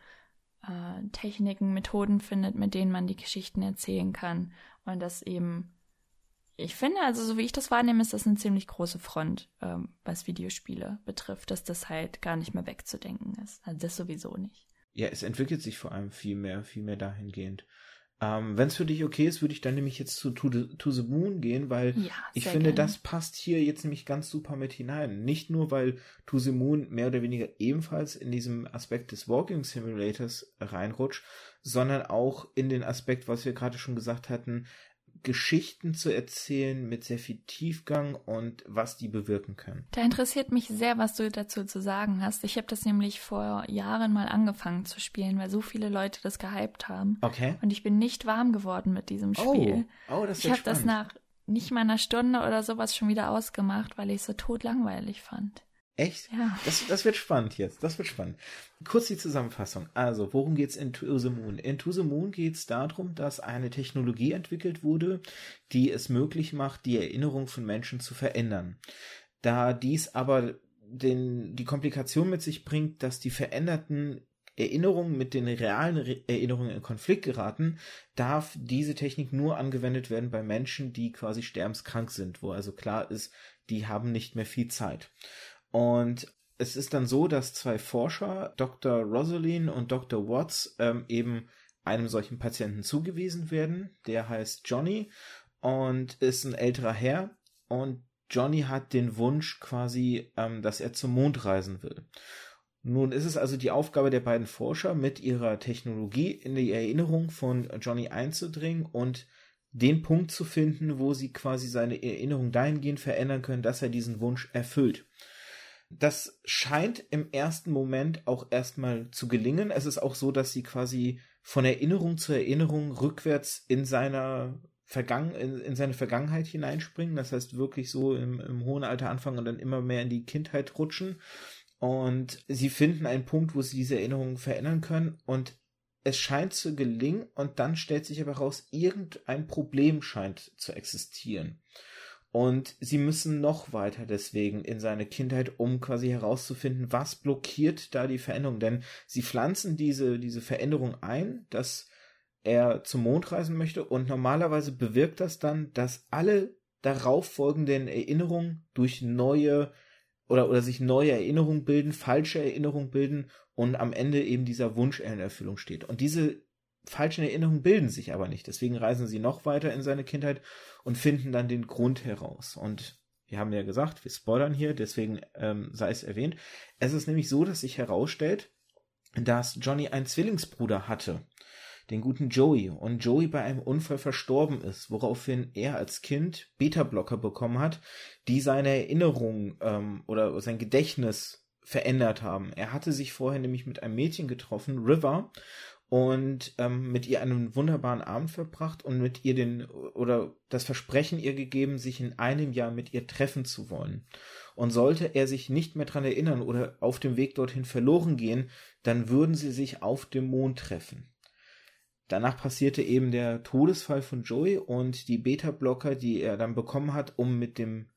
äh, Techniken, Methoden findet, mit denen man die Geschichten erzählen kann. Und das eben, ich finde, also so wie ich das wahrnehme, ist das eine ziemlich große Front, ähm, was Videospiele betrifft, dass das halt gar nicht mehr wegzudenken ist. Also das sowieso nicht. Ja, es entwickelt sich vor allem viel mehr, viel mehr dahingehend. Ähm, Wenn es für dich okay ist, würde ich dann nämlich jetzt zu To the, to the Moon gehen, weil ja, ich finde, gerne. das passt hier jetzt nämlich ganz super mit hinein. Nicht nur, weil To the Moon mehr oder weniger ebenfalls in diesem Aspekt des Walking Simulators reinrutscht, sondern auch in den Aspekt, was wir gerade schon gesagt hatten, Geschichten zu erzählen mit sehr viel Tiefgang und was die bewirken können. Da interessiert mich sehr, was du dazu zu sagen hast. Ich habe das nämlich vor Jahren mal angefangen zu spielen, weil so viele Leute das gehypt haben. Okay. Und ich bin nicht warm geworden mit diesem oh. Spiel. Oh, oh das ist Ich habe das nach nicht mal einer Stunde oder sowas schon wieder ausgemacht, weil ich es so totlangweilig fand. Echt? Ja. Das, das wird spannend jetzt. Das wird spannend. Kurz die Zusammenfassung. Also, worum geht's in To the Moon? In To the Moon geht's darum, dass eine Technologie entwickelt wurde, die es möglich macht, die Erinnerung von Menschen zu verändern. Da dies aber den, die Komplikation mit sich bringt, dass die veränderten Erinnerungen mit den realen Erinnerungen in Konflikt geraten, darf diese Technik nur angewendet werden bei Menschen, die quasi sterbenskrank sind, wo also klar ist, die haben nicht mehr viel Zeit. Und es ist dann so, dass zwei Forscher, Dr. Rosaline und Dr. Watts, ähm, eben einem solchen Patienten zugewiesen werden. Der heißt Johnny und ist ein älterer Herr. Und Johnny hat den Wunsch quasi, ähm, dass er zum Mond reisen will. Nun ist es also die Aufgabe der beiden Forscher, mit ihrer Technologie in die Erinnerung von Johnny einzudringen und den Punkt zu finden, wo sie quasi seine Erinnerung dahingehend verändern können, dass er diesen Wunsch erfüllt. Das scheint im ersten Moment auch erstmal zu gelingen. Es ist auch so, dass sie quasi von Erinnerung zu Erinnerung rückwärts in seiner Vergangen, in, in seine Vergangenheit hineinspringen. Das heißt wirklich so im, im hohen Alter anfangen und dann immer mehr in die Kindheit rutschen. Und sie finden einen Punkt, wo sie diese Erinnerungen verändern können und es scheint zu gelingen und dann stellt sich aber raus, irgendein Problem scheint zu existieren. Und sie müssen noch weiter deswegen in seine Kindheit, um quasi herauszufinden, was blockiert da die Veränderung. Denn sie pflanzen diese, diese Veränderung ein, dass er zum Mond reisen möchte und normalerweise bewirkt das dann, dass alle darauf folgenden Erinnerungen durch neue oder, oder sich neue Erinnerungen bilden, falsche Erinnerungen bilden und am Ende eben dieser Wunsch in Erfüllung steht. Und diese falschen Erinnerungen bilden sich aber nicht. Deswegen reisen sie noch weiter in seine Kindheit und finden dann den Grund heraus. Und wir haben ja gesagt, wir spoilern hier, deswegen ähm, sei es erwähnt. Es ist nämlich so, dass sich herausstellt, dass Johnny einen Zwillingsbruder hatte den guten Joey und Joey bei einem Unfall verstorben ist, woraufhin er als Kind Beta-Blocker bekommen hat, die seine Erinnerung ähm, oder sein Gedächtnis verändert haben. Er hatte sich vorher nämlich mit einem Mädchen getroffen, River, und ähm, mit ihr einen wunderbaren Abend verbracht und mit ihr den oder das Versprechen ihr gegeben, sich in einem Jahr mit ihr treffen zu wollen. Und sollte er sich nicht mehr dran erinnern oder auf dem Weg dorthin verloren gehen, dann würden sie sich auf dem Mond treffen. Danach passierte eben der Todesfall von Joey und die Beta-Blocker, die er dann bekommen hat, um mit dem,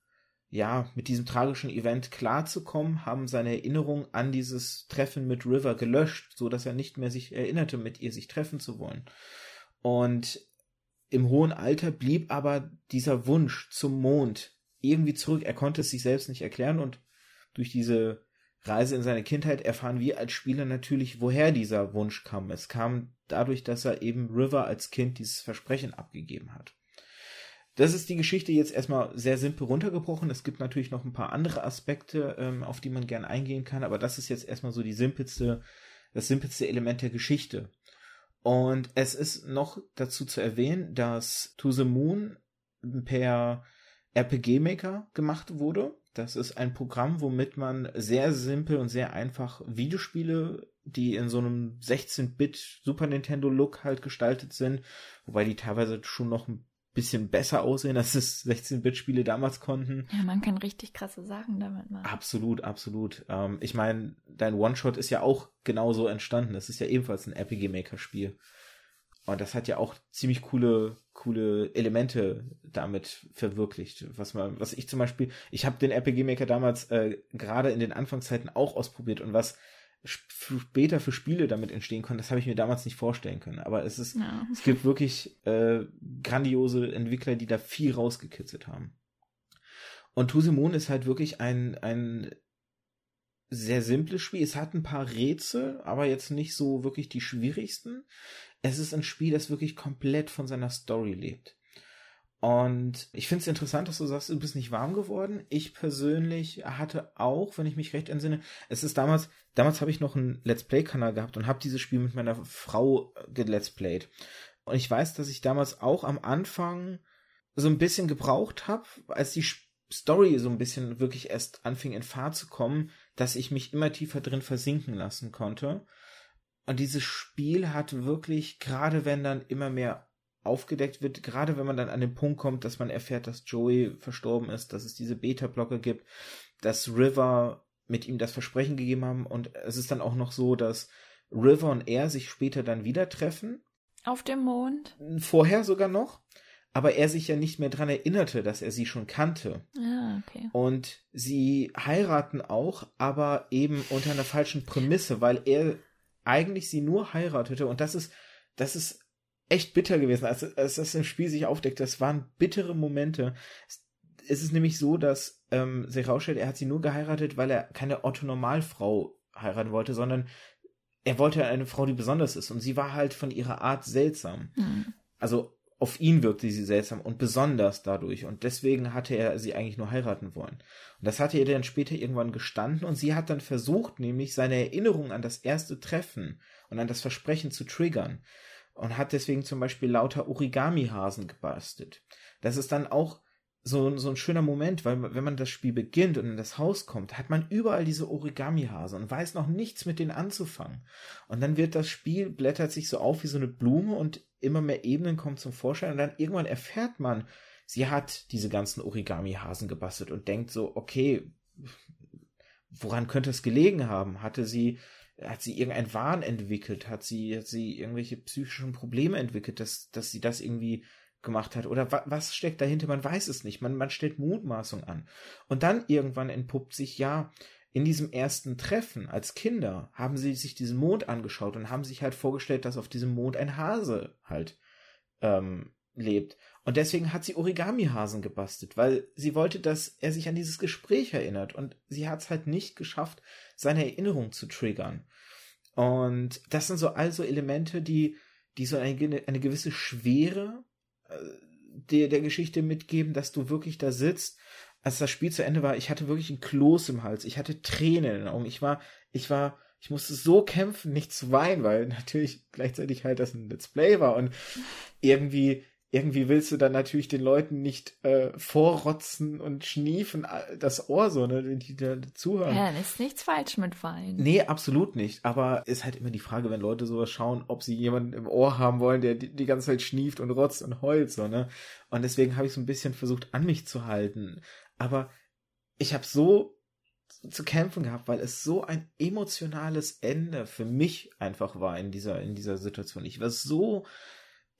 ja, mit diesem tragischen Event klarzukommen, haben seine Erinnerung an dieses Treffen mit River gelöscht, so dass er nicht mehr sich erinnerte, mit ihr sich treffen zu wollen. Und im hohen Alter blieb aber dieser Wunsch zum Mond irgendwie zurück. Er konnte es sich selbst nicht erklären und durch diese Reise in seine Kindheit erfahren wir als Spieler natürlich, woher dieser Wunsch kam. Es kam dadurch, dass er eben River als Kind dieses Versprechen abgegeben hat. Das ist die Geschichte jetzt erstmal sehr simpel runtergebrochen. Es gibt natürlich noch ein paar andere Aspekte, ähm, auf die man gern eingehen kann, aber das ist jetzt erstmal so die simpelste, das simpelste Element der Geschichte. Und es ist noch dazu zu erwähnen, dass To the Moon per RPG Maker gemacht wurde. Das ist ein Programm, womit man sehr simpel und sehr einfach Videospiele, die in so einem 16-Bit Super Nintendo Look halt gestaltet sind, wobei die teilweise schon noch ein bisschen besser aussehen, als es 16-Bit-Spiele damals konnten. Ja, man kann richtig krasse Sachen damit machen. Absolut, absolut. Ähm, ich meine, dein One-Shot ist ja auch genauso entstanden. Das ist ja ebenfalls ein RPG Maker-Spiel. Und das hat ja auch ziemlich coole, coole Elemente damit verwirklicht. Was man, was ich zum Beispiel, ich habe den RPG Maker damals äh, gerade in den Anfangszeiten auch ausprobiert und was später für Spiele damit entstehen können, das habe ich mir damals nicht vorstellen können. Aber es ist, ja. es gibt wirklich äh, grandiose Entwickler, die da viel rausgekitzelt haben. Und Tusimon ist halt wirklich ein, ein sehr simples Spiel. Es hat ein paar Rätsel, aber jetzt nicht so wirklich die schwierigsten es ist ein Spiel, das wirklich komplett von seiner Story lebt. Und ich finde es interessant, dass du sagst, du bist nicht warm geworden. Ich persönlich hatte auch, wenn ich mich recht entsinne, es ist damals, damals habe ich noch einen Let's Play-Kanal gehabt und habe dieses Spiel mit meiner Frau gelet's played. Und ich weiß, dass ich damals auch am Anfang so ein bisschen gebraucht habe, als die Story so ein bisschen wirklich erst anfing in Fahrt zu kommen, dass ich mich immer tiefer drin versinken lassen konnte. Und dieses Spiel hat wirklich, gerade wenn dann immer mehr aufgedeckt wird, gerade wenn man dann an den Punkt kommt, dass man erfährt, dass Joey verstorben ist, dass es diese Beta-Blocker gibt, dass River mit ihm das Versprechen gegeben haben und es ist dann auch noch so, dass River und er sich später dann wieder treffen. Auf dem Mond? Vorher sogar noch. aber er sich ja nicht mehr dran erinnerte, dass er sie schon kannte. Ah, okay. Und sie heiraten auch, aber eben unter einer falschen Prämisse, weil er eigentlich sie nur heiratete und das ist, das ist echt bitter gewesen, als, als das im Spiel sich aufdeckt. Das waren bittere Momente. Es ist nämlich so, dass ähm, sich rausstellt, er hat sie nur geheiratet, weil er keine Otto-Normalfrau heiraten wollte, sondern er wollte eine Frau, die besonders ist. Und sie war halt von ihrer Art seltsam. Hm. Also auf ihn wirkte sie seltsam und besonders dadurch. Und deswegen hatte er sie eigentlich nur heiraten wollen. Und das hatte er dann später irgendwann gestanden. Und sie hat dann versucht, nämlich seine Erinnerung an das erste Treffen und an das Versprechen zu triggern. Und hat deswegen zum Beispiel lauter Origami-Hasen gebastelt. Das ist dann auch so, so ein schöner Moment, weil wenn man das Spiel beginnt und in das Haus kommt, hat man überall diese Origami-Hasen und weiß noch nichts mit denen anzufangen. Und dann wird das Spiel, blättert sich so auf wie so eine Blume und immer mehr Ebenen kommen zum Vorschein und dann irgendwann erfährt man, sie hat diese ganzen Origami-Hasen gebastelt und denkt so, okay, woran könnte es gelegen haben? Hatte sie, hat sie irgendein Wahn entwickelt? Hat sie, hat sie irgendwelche psychischen Probleme entwickelt, dass, dass sie das irgendwie gemacht hat oder wa was steckt dahinter, man weiß es nicht, man, man stellt Mutmaßung an. Und dann irgendwann entpuppt sich, ja, in diesem ersten Treffen als Kinder haben sie sich diesen Mond angeschaut und haben sich halt vorgestellt, dass auf diesem Mond ein Hase halt ähm, lebt. Und deswegen hat sie Origami-Hasen gebastelt, weil sie wollte, dass er sich an dieses Gespräch erinnert. Und sie hat es halt nicht geschafft, seine Erinnerung zu triggern. Und das sind so also Elemente, die, die so eine, eine gewisse Schwere der, der Geschichte mitgeben, dass du wirklich da sitzt. Als das Spiel zu Ende war, ich hatte wirklich ein Kloß im Hals. Ich hatte Tränen in den Augen. Ich war, ich war, ich musste so kämpfen, nicht zu weinen, weil [LAUGHS] natürlich gleichzeitig halt das ein Let's Play war und irgendwie irgendwie willst du dann natürlich den Leuten nicht äh, vorrotzen und schniefen äh, das Ohr so, ne, wenn die da zuhören. Ja, ist nichts falsch mit Wein. Nee, absolut nicht. Aber ist halt immer die Frage, wenn Leute sowas schauen, ob sie jemanden im Ohr haben wollen, der die, die ganze Zeit schnieft und rotzt und heult, so, ne. Und deswegen habe ich so ein bisschen versucht, an mich zu halten. Aber ich habe so zu kämpfen gehabt, weil es so ein emotionales Ende für mich einfach war in dieser, in dieser Situation. Ich war so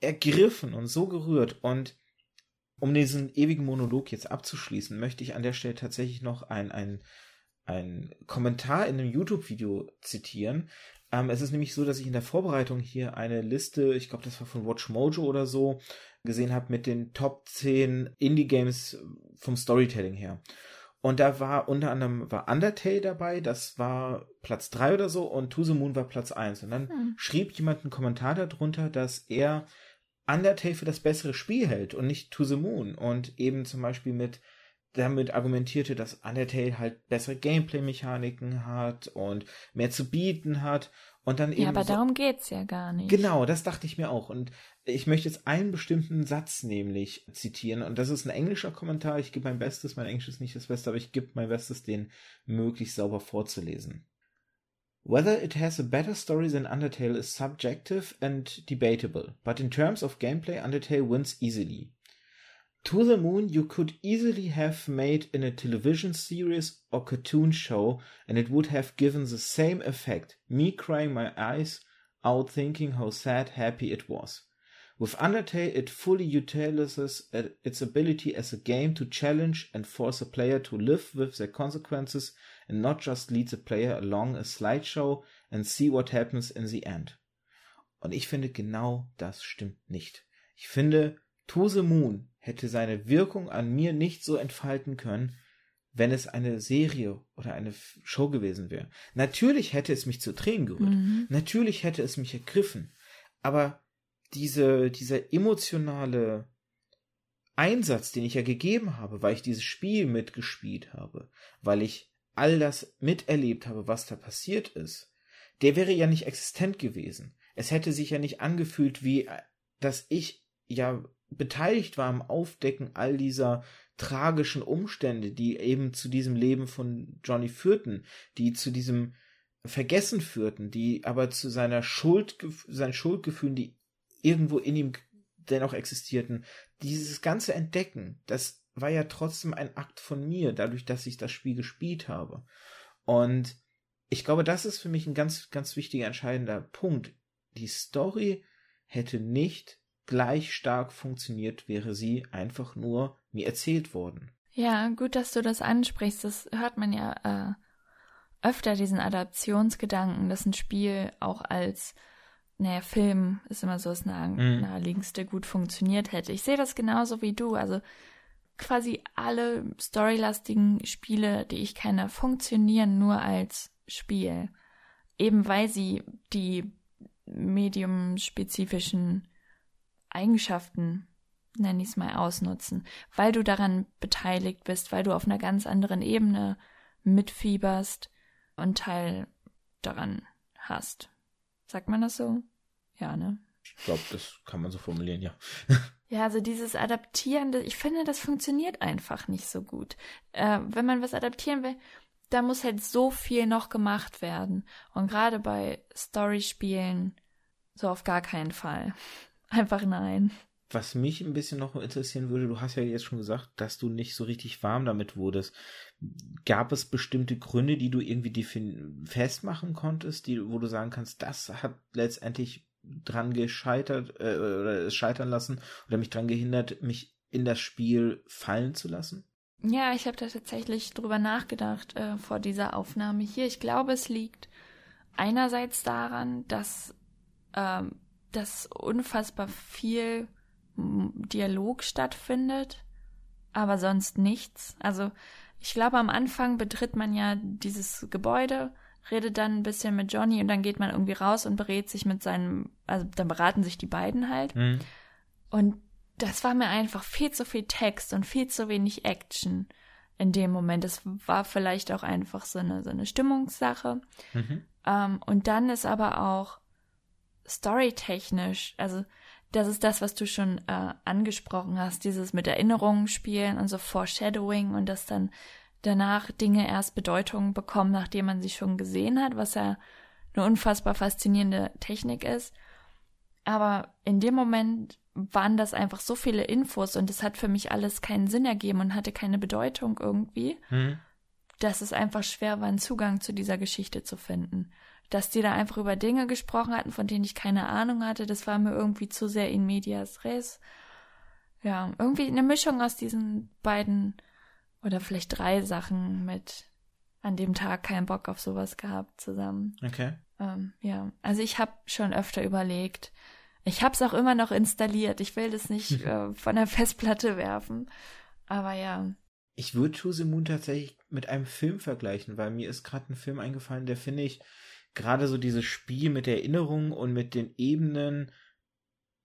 ergriffen und so gerührt. Und um diesen ewigen Monolog jetzt abzuschließen, möchte ich an der Stelle tatsächlich noch ein, ein, ein Kommentar in einem YouTube-Video zitieren. Ähm, es ist nämlich so, dass ich in der Vorbereitung hier eine Liste, ich glaube, das war von Watch Mojo oder so, gesehen habe mit den Top 10 Indie-Games vom Storytelling her. Und da war unter anderem war Undertale dabei, das war Platz 3 oder so, und To the Moon war Platz 1. Und dann hm. schrieb jemand einen Kommentar darunter, dass er Undertale für das bessere Spiel hält und nicht To the Moon und eben zum Beispiel mit damit argumentierte, dass Undertale halt bessere Gameplay-Mechaniken hat und mehr zu bieten hat und dann eben. Ja, aber so, darum geht's ja gar nicht. Genau, das dachte ich mir auch. Und ich möchte jetzt einen bestimmten Satz nämlich zitieren und das ist ein englischer Kommentar. Ich gebe mein Bestes, mein Englisch ist nicht das Beste, aber ich gebe mein Bestes, den möglichst sauber vorzulesen. Whether it has a better story than Undertale is subjective and debatable, but in terms of gameplay, Undertale wins easily. To the Moon you could easily have made in a television series or cartoon show, and it would have given the same effect, me crying my eyes out thinking how sad happy it was. With Undertale, it fully utilizes uh, its ability as a game to challenge and force a player to live with their consequences and not just lead the player along a slideshow and see what happens in the end. Und ich finde, genau das stimmt nicht. Ich finde, To the Moon hätte seine Wirkung an mir nicht so entfalten können, wenn es eine Serie oder eine Show gewesen wäre. Natürlich hätte es mich zu Tränen gerührt. Mhm. Natürlich hätte es mich ergriffen. Aber diese, dieser emotionale Einsatz, den ich ja gegeben habe, weil ich dieses Spiel mitgespielt habe, weil ich all das miterlebt habe, was da passiert ist, der wäre ja nicht existent gewesen. Es hätte sich ja nicht angefühlt, wie dass ich ja beteiligt war am Aufdecken all dieser tragischen Umstände, die eben zu diesem Leben von Johnny führten, die zu diesem Vergessen führten, die aber zu seiner Schuld, seinen Schuldgefühlen, die irgendwo in ihm dennoch existierten. Dieses ganze Entdecken, das war ja trotzdem ein Akt von mir, dadurch, dass ich das Spiel gespielt habe. Und ich glaube, das ist für mich ein ganz, ganz wichtiger, entscheidender Punkt. Die Story hätte nicht gleich stark funktioniert, wäre sie einfach nur mir erzählt worden. Ja, gut, dass du das ansprichst. Das hört man ja äh, öfter, diesen Adaptionsgedanken, dass ein Spiel auch als, naja, Film ist immer so das nah mhm. naheliegendste gut funktioniert hätte. Ich sehe das genauso wie du. Also quasi alle storylastigen Spiele, die ich kenne, funktionieren nur als Spiel. Eben weil sie die mediumspezifischen Eigenschaften, nenne ich es mal, ausnutzen. Weil du daran beteiligt bist, weil du auf einer ganz anderen Ebene mitfieberst und Teil daran hast. Sagt man das so? Ja, ne? Ich glaube, das kann man so formulieren, ja. [LAUGHS] Ja, also dieses Adaptieren, ich finde, das funktioniert einfach nicht so gut. Äh, wenn man was adaptieren will, da muss halt so viel noch gemacht werden. Und gerade bei Storyspielen so auf gar keinen Fall. [LAUGHS] Einfach nein. Was mich ein bisschen noch interessieren würde, du hast ja jetzt schon gesagt, dass du nicht so richtig warm damit wurdest. Gab es bestimmte Gründe, die du irgendwie festmachen konntest, die, wo du sagen kannst, das hat letztendlich dran gescheitert äh, oder es scheitern lassen oder mich dran gehindert, mich in das Spiel fallen zu lassen? Ja, ich habe da tatsächlich drüber nachgedacht äh, vor dieser Aufnahme hier. Ich glaube, es liegt einerseits daran, dass, äh, dass unfassbar viel Dialog stattfindet, aber sonst nichts. Also ich glaube, am Anfang betritt man ja dieses Gebäude redet dann ein bisschen mit Johnny und dann geht man irgendwie raus und berät sich mit seinem, also dann beraten sich die beiden halt. Mhm. Und das war mir einfach viel zu viel Text und viel zu wenig Action in dem Moment. Das war vielleicht auch einfach so eine, so eine Stimmungssache. Mhm. Ähm, und dann ist aber auch storytechnisch, also das ist das, was du schon äh, angesprochen hast, dieses mit Erinnerungen spielen und so Foreshadowing und das dann danach Dinge erst Bedeutung bekommen, nachdem man sie schon gesehen hat, was ja eine unfassbar faszinierende Technik ist. Aber in dem Moment waren das einfach so viele Infos und es hat für mich alles keinen Sinn ergeben und hatte keine Bedeutung irgendwie, hm. dass es einfach schwer war, einen Zugang zu dieser Geschichte zu finden. Dass die da einfach über Dinge gesprochen hatten, von denen ich keine Ahnung hatte, das war mir irgendwie zu sehr in medias res. Ja, irgendwie eine Mischung aus diesen beiden oder vielleicht drei Sachen mit an dem Tag keinen Bock auf sowas gehabt zusammen. Okay. Ähm, ja, also ich habe schon öfter überlegt. Ich habe es auch immer noch installiert. Ich will das nicht [LAUGHS] äh, von der Festplatte werfen. Aber ja. Ich würde the Moon tatsächlich mit einem Film vergleichen, weil mir ist gerade ein Film eingefallen, der finde ich gerade so dieses Spiel mit der Erinnerung und mit den Ebenen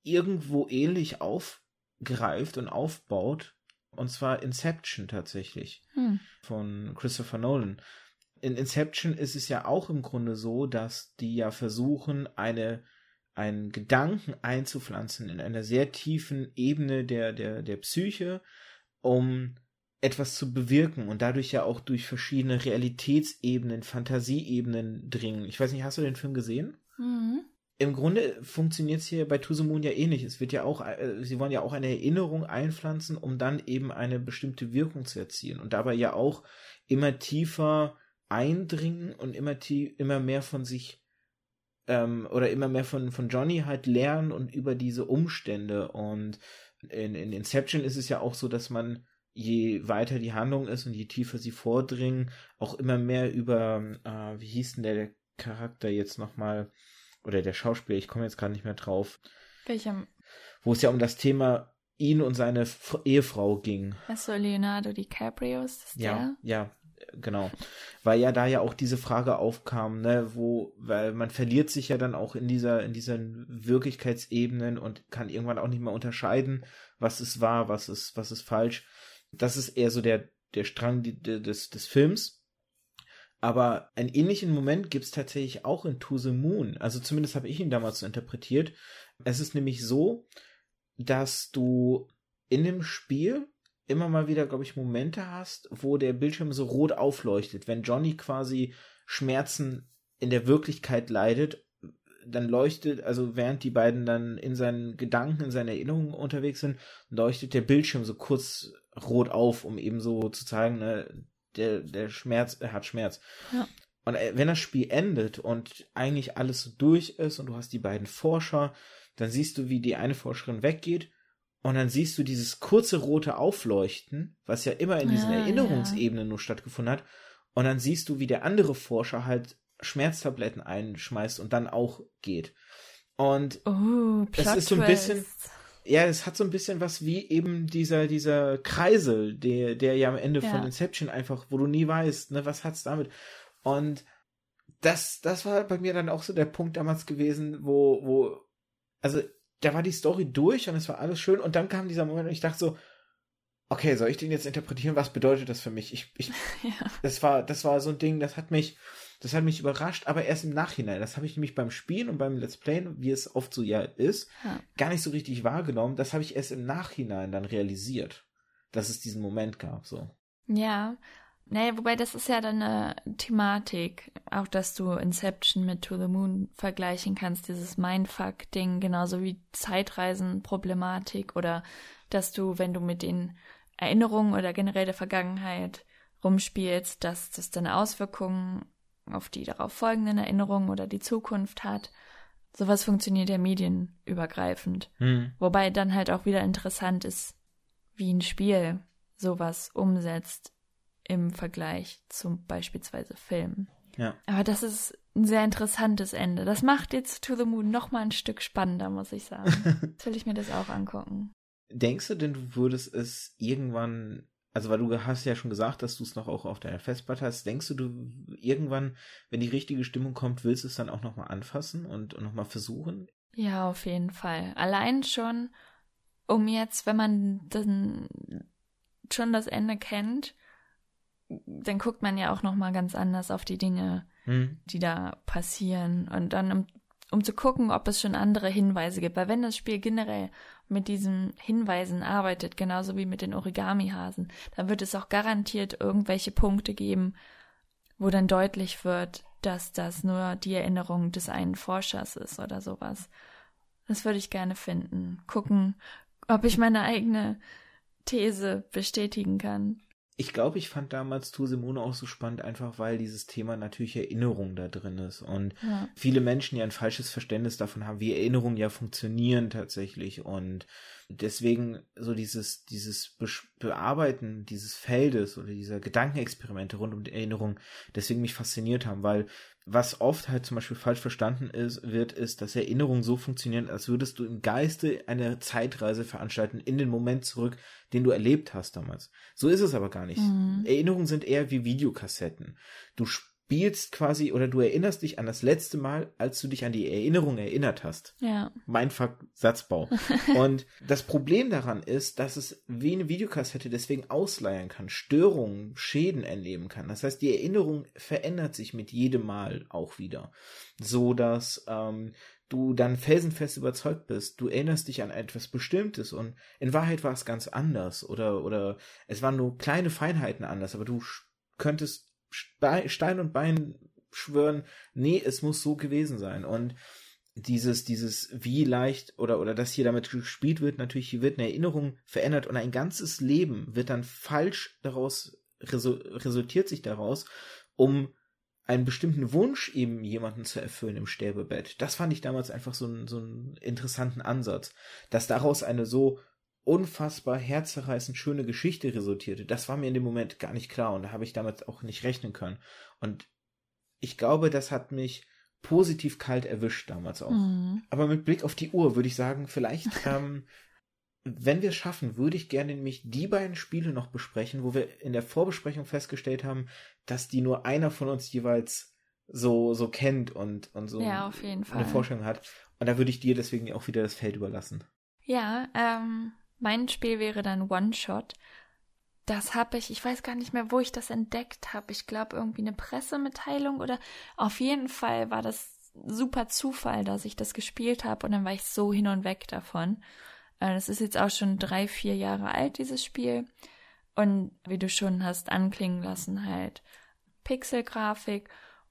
irgendwo ähnlich aufgreift und aufbaut und zwar Inception tatsächlich. Hm. Von Christopher Nolan. In Inception ist es ja auch im Grunde so, dass die ja versuchen, eine, einen Gedanken einzupflanzen in einer sehr tiefen Ebene der, der, der Psyche, um etwas zu bewirken und dadurch ja auch durch verschiedene Realitätsebenen, Fantasieebenen dringen. Ich weiß nicht, hast du den Film gesehen? Mhm im Grunde funktioniert es hier bei Moon ja ähnlich. Es wird ja auch, äh, sie wollen ja auch eine Erinnerung einpflanzen, um dann eben eine bestimmte Wirkung zu erzielen und dabei ja auch immer tiefer eindringen und immer tie immer mehr von sich ähm, oder immer mehr von, von Johnny halt lernen und über diese Umstände. Und in, in Inception ist es ja auch so, dass man je weiter die Handlung ist und je tiefer sie vordringen, auch immer mehr über, äh, wie hieß denn der, der Charakter jetzt nochmal, oder der Schauspieler, ich komme jetzt gerade nicht mehr drauf. Welchem? Wo es ja um das Thema ihn und seine F Ehefrau ging. Achso, Leonardo DiCaprio ist das ja, der? Ja, genau. Weil ja da ja auch diese Frage aufkam, ne, wo, weil man verliert sich ja dann auch in dieser, in diesen Wirklichkeitsebenen und kann irgendwann auch nicht mehr unterscheiden, was ist wahr, was ist, was ist falsch. Das ist eher so der, der Strang des, des Films. Aber einen ähnlichen Moment gibt es tatsächlich auch in To the Moon. Also zumindest habe ich ihn damals so interpretiert. Es ist nämlich so, dass du in dem Spiel immer mal wieder, glaube ich, Momente hast, wo der Bildschirm so rot aufleuchtet. Wenn Johnny quasi Schmerzen in der Wirklichkeit leidet, dann leuchtet, also während die beiden dann in seinen Gedanken, in seinen Erinnerungen unterwegs sind, leuchtet der Bildschirm so kurz rot auf, um eben so zu zeigen, ne, der, der Schmerz, er hat Schmerz. Ja. Und äh, wenn das Spiel endet und eigentlich alles so durch ist und du hast die beiden Forscher, dann siehst du, wie die eine Forscherin weggeht und dann siehst du dieses kurze rote Aufleuchten, was ja immer in diesen Ja, Erinnerungsebenen nur stattgefunden hat. Und dann siehst du, wie der andere Forscher halt Schmerztabletten einschmeißt und dann auch geht. Und Oh, Es ist so ein bisschen-. Ja, es hat so ein bisschen was wie eben dieser, dieser Kreisel, der, der ja am Ende Ja. von Inception einfach, wo du nie weißt, ne, was hat's damit. Und das, das war bei mir dann auch so der Punkt damals gewesen, wo, wo, also, da war die Story durch und es war alles schön und dann kam dieser Moment und ich dachte so, okay, soll ich den jetzt interpretieren? Was bedeutet das für mich? Ich, ich, [LAUGHS] Ja. das war, das war so ein Ding, das hat mich, das hat mich überrascht, aber erst im Nachhinein. Das habe ich nämlich beim Spielen und beim Let's Playen, wie es oft so ja ist, Ja. gar nicht so richtig wahrgenommen. Das habe ich erst im Nachhinein dann realisiert, dass es diesen Moment gab, so. Ja. Nee, wobei das ist ja dann eine Thematik, auch dass du Inception mit To the Moon vergleichen kannst, dieses Mindfuck-Ding, genauso wie Zeitreisen-Problematik oder dass du, wenn du mit den Erinnerungen oder generell der Vergangenheit rumspielst, dass das dann Auswirkungen auf die darauf folgenden Erinnerungen oder die Zukunft hat. Sowas funktioniert ja medienübergreifend. Hm. Wobei dann halt auch wieder interessant ist, wie ein Spiel sowas umsetzt im Vergleich zum beispielsweise Film. Ja. Aber das ist ein sehr interessantes Ende. Das macht jetzt To the Moon noch mal ein Stück spannender, muss ich sagen. [LAUGHS] Jetzt will ich mir das auch angucken. Denkst du denn, du würdest es irgendwann, also weil du hast ja schon gesagt, dass du es noch auch auf deiner Festplatte hast, denkst du, du irgendwann, wenn die richtige Stimmung kommt, willst du es dann auch nochmal anfassen und, und nochmal versuchen? Ja, auf jeden Fall. Allein schon, um jetzt, wenn man dann schon das Ende kennt, dann guckt man ja auch noch mal ganz anders auf die Dinge, Hm. die da passieren und dann um, zu gucken, ob es schon andere Hinweise gibt. Weil wenn das Spiel generell mit diesen Hinweisen arbeitet, genauso wie mit den Origami-Hasen, dann wird es auch garantiert irgendwelche Punkte geben, wo dann deutlich wird, dass das nur die Erinnerung des einen Forschers ist oder sowas. Das würde ich gerne finden. Gucken, ob ich meine eigene These bestätigen kann. Ich glaube, ich fand damals Tour Simone auch so spannend, einfach weil dieses Thema natürlich Erinnerung da drin ist und Ja. viele Menschen ja ein falsches Verständnis davon haben, wie Erinnerungen ja funktionieren tatsächlich und deswegen so dieses, dieses Bearbeiten dieses Feldes oder dieser Gedankenexperimente rund um die Erinnerung deswegen mich fasziniert haben, weil was oft halt zum Beispiel falsch verstanden ist, wird, ist, dass Erinnerungen so funktionieren, als würdest du im Geiste eine Zeitreise veranstalten in den Moment zurück, den du erlebt hast damals. So ist es aber gar nicht. Mhm. Erinnerungen sind eher wie Videokassetten. Du spielst quasi oder du erinnerst dich an das letzte Mal, als du dich an die Erinnerung erinnert hast. Ja. Mein Fuck Satzbau. [LAUGHS] Und das Problem daran ist, dass es wie eine Videokassette deswegen ausleiern kann, Störungen, Schäden erleben kann. Das heißt, die Erinnerung verändert sich mit jedem Mal auch wieder. So dass ähm, du dann felsenfest überzeugt bist, du erinnerst dich an etwas Bestimmtes und in Wahrheit war es ganz anders oder, oder es waren nur kleine Feinheiten anders, aber du könntest Stein und Bein schwören, nee, es muss so gewesen sein und dieses, dieses, wie leicht oder, oder dass hier damit gespielt wird, natürlich hier wird eine Erinnerung verändert und ein ganzes Leben wird dann falsch daraus, resu resultiert sich daraus, um einen bestimmten Wunsch eben jemanden zu erfüllen im Sterbebett. Das fand ich damals einfach so, einen so einen interessanten Ansatz, dass daraus eine so unfassbar herzerreißend schöne Geschichte resultierte. Das war mir in dem Moment gar nicht klar und da habe ich damit auch nicht rechnen können. Und ich glaube, das hat mich positiv kalt erwischt damals auch. Mhm. Aber mit Blick auf die Uhr würde ich sagen, vielleicht, [LAUGHS] ähm, wenn wir es schaffen, würde ich gerne nämlich die beiden Spiele noch besprechen, wo wir in der Vorbesprechung festgestellt haben, dass die nur einer von uns jeweils so, so kennt und, und so Ja, jeden Fall. eine Vorstellung hat. Und da würde ich dir deswegen auch wieder das Feld überlassen. Ja, ähm, mein Spiel wäre dann One-Shot. Das habe ich, ich weiß gar nicht mehr, wo ich das entdeckt habe. Ich glaube, irgendwie eine Pressemitteilung oder auf jeden Fall war das super Zufall, dass ich das gespielt habe und dann war ich so hin und weg davon. Äh, Das ist jetzt auch schon drei, vier Jahre alt, dieses Spiel. Und wie du schon hast anklingen lassen, halt Pixelgrafik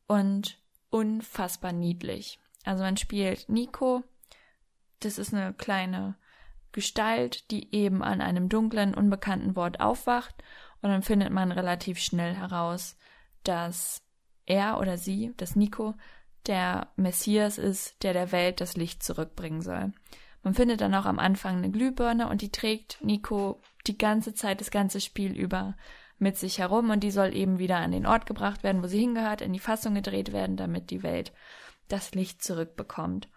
und unfassbar niedlich. Also man spielt Nico, das ist eine kleine Gestalt, die eben an einem dunklen, unbekannten Wort aufwacht und dann findet man relativ schnell heraus, dass er oder sie, das Nico, der Messias ist, der der Welt das Licht zurückbringen soll. Man findet dann auch am Anfang eine Glühbirne und die trägt Nico die ganze Zeit, das ganze Spiel über mit sich herum und die soll eben wieder an den Ort gebracht werden, wo sie hingehört, in die Fassung gedreht werden, damit die Welt das Licht zurückbekommt.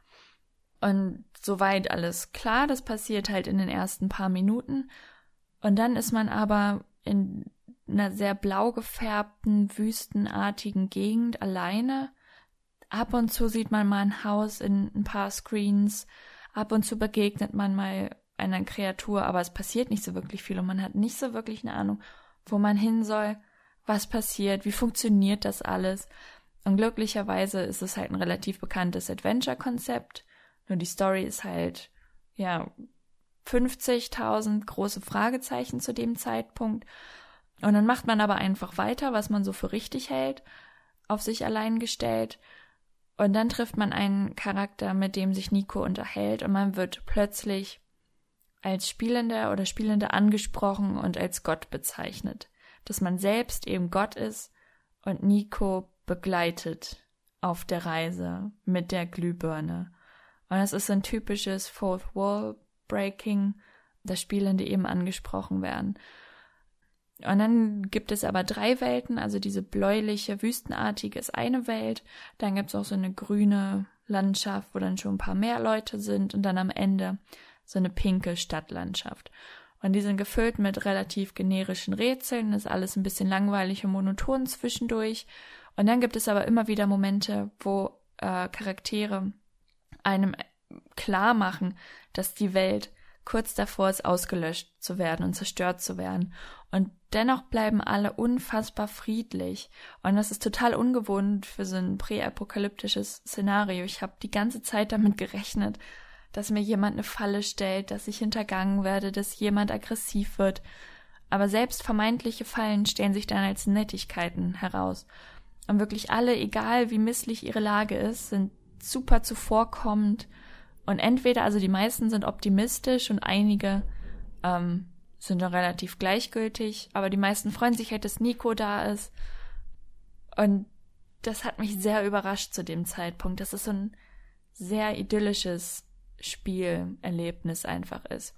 Und soweit alles klar, das passiert halt in den ersten paar Minuten. Und dann ist man aber in einer sehr blau gefärbten, wüstenartigen Gegend alleine. Ab und zu sieht man mal ein Haus in ein paar Screens. Ab und zu begegnet man mal einer Kreatur, aber es passiert nicht so wirklich viel und man hat nicht so wirklich eine Ahnung, wo man hin soll, was passiert, wie funktioniert das alles. Und glücklicherweise ist es halt ein relativ bekanntes Adventure-Konzept. Nur die Story ist halt, ja, 50.000 große Fragezeichen zu dem Zeitpunkt. Und dann macht man aber einfach weiter, was man so für richtig hält, auf sich allein gestellt. Und dann trifft man einen Charakter, mit dem sich Nico unterhält und man wird plötzlich als Spielender oder Spielende angesprochen und als Gott bezeichnet. Dass man selbst eben Gott ist und Nico begleitet auf der Reise mit der Glühbirne. Und es ist ein typisches Fourth Wall Breaking, dass Spielende eben angesprochen werden. Und dann gibt es aber drei Welten, also diese bläuliche, wüstenartige ist eine Welt, dann gibt es auch so eine grüne Landschaft, wo dann schon ein paar mehr Leute sind und dann am Ende so eine pinke Stadtlandschaft. Und die sind gefüllt mit relativ generischen Rätseln, ist alles ein bisschen langweilig und monoton zwischendurch. Und dann gibt es aber immer wieder Momente, wo äh, Charaktere einem klar machen, dass die Welt kurz davor ist, ausgelöscht zu werden und zerstört zu werden. Und dennoch bleiben alle unfassbar friedlich. Und das ist total ungewohnt für so ein präapokalyptisches Szenario. Ich habe die ganze Zeit damit gerechnet, dass mir jemand eine Falle stellt, dass ich hintergangen werde, dass jemand aggressiv wird. Aber selbst vermeintliche Fallen stellen sich dann als Nettigkeiten heraus. Und wirklich alle, egal wie misslich ihre Lage ist, sind super zuvorkommend. Und entweder, also die meisten sind optimistisch und einige ähm, sind dann relativ gleichgültig, aber die meisten freuen sich halt, dass Nico da ist. Und das hat mich sehr überrascht zu dem Zeitpunkt, dass es so ein sehr idyllisches Spielerlebnis einfach ist.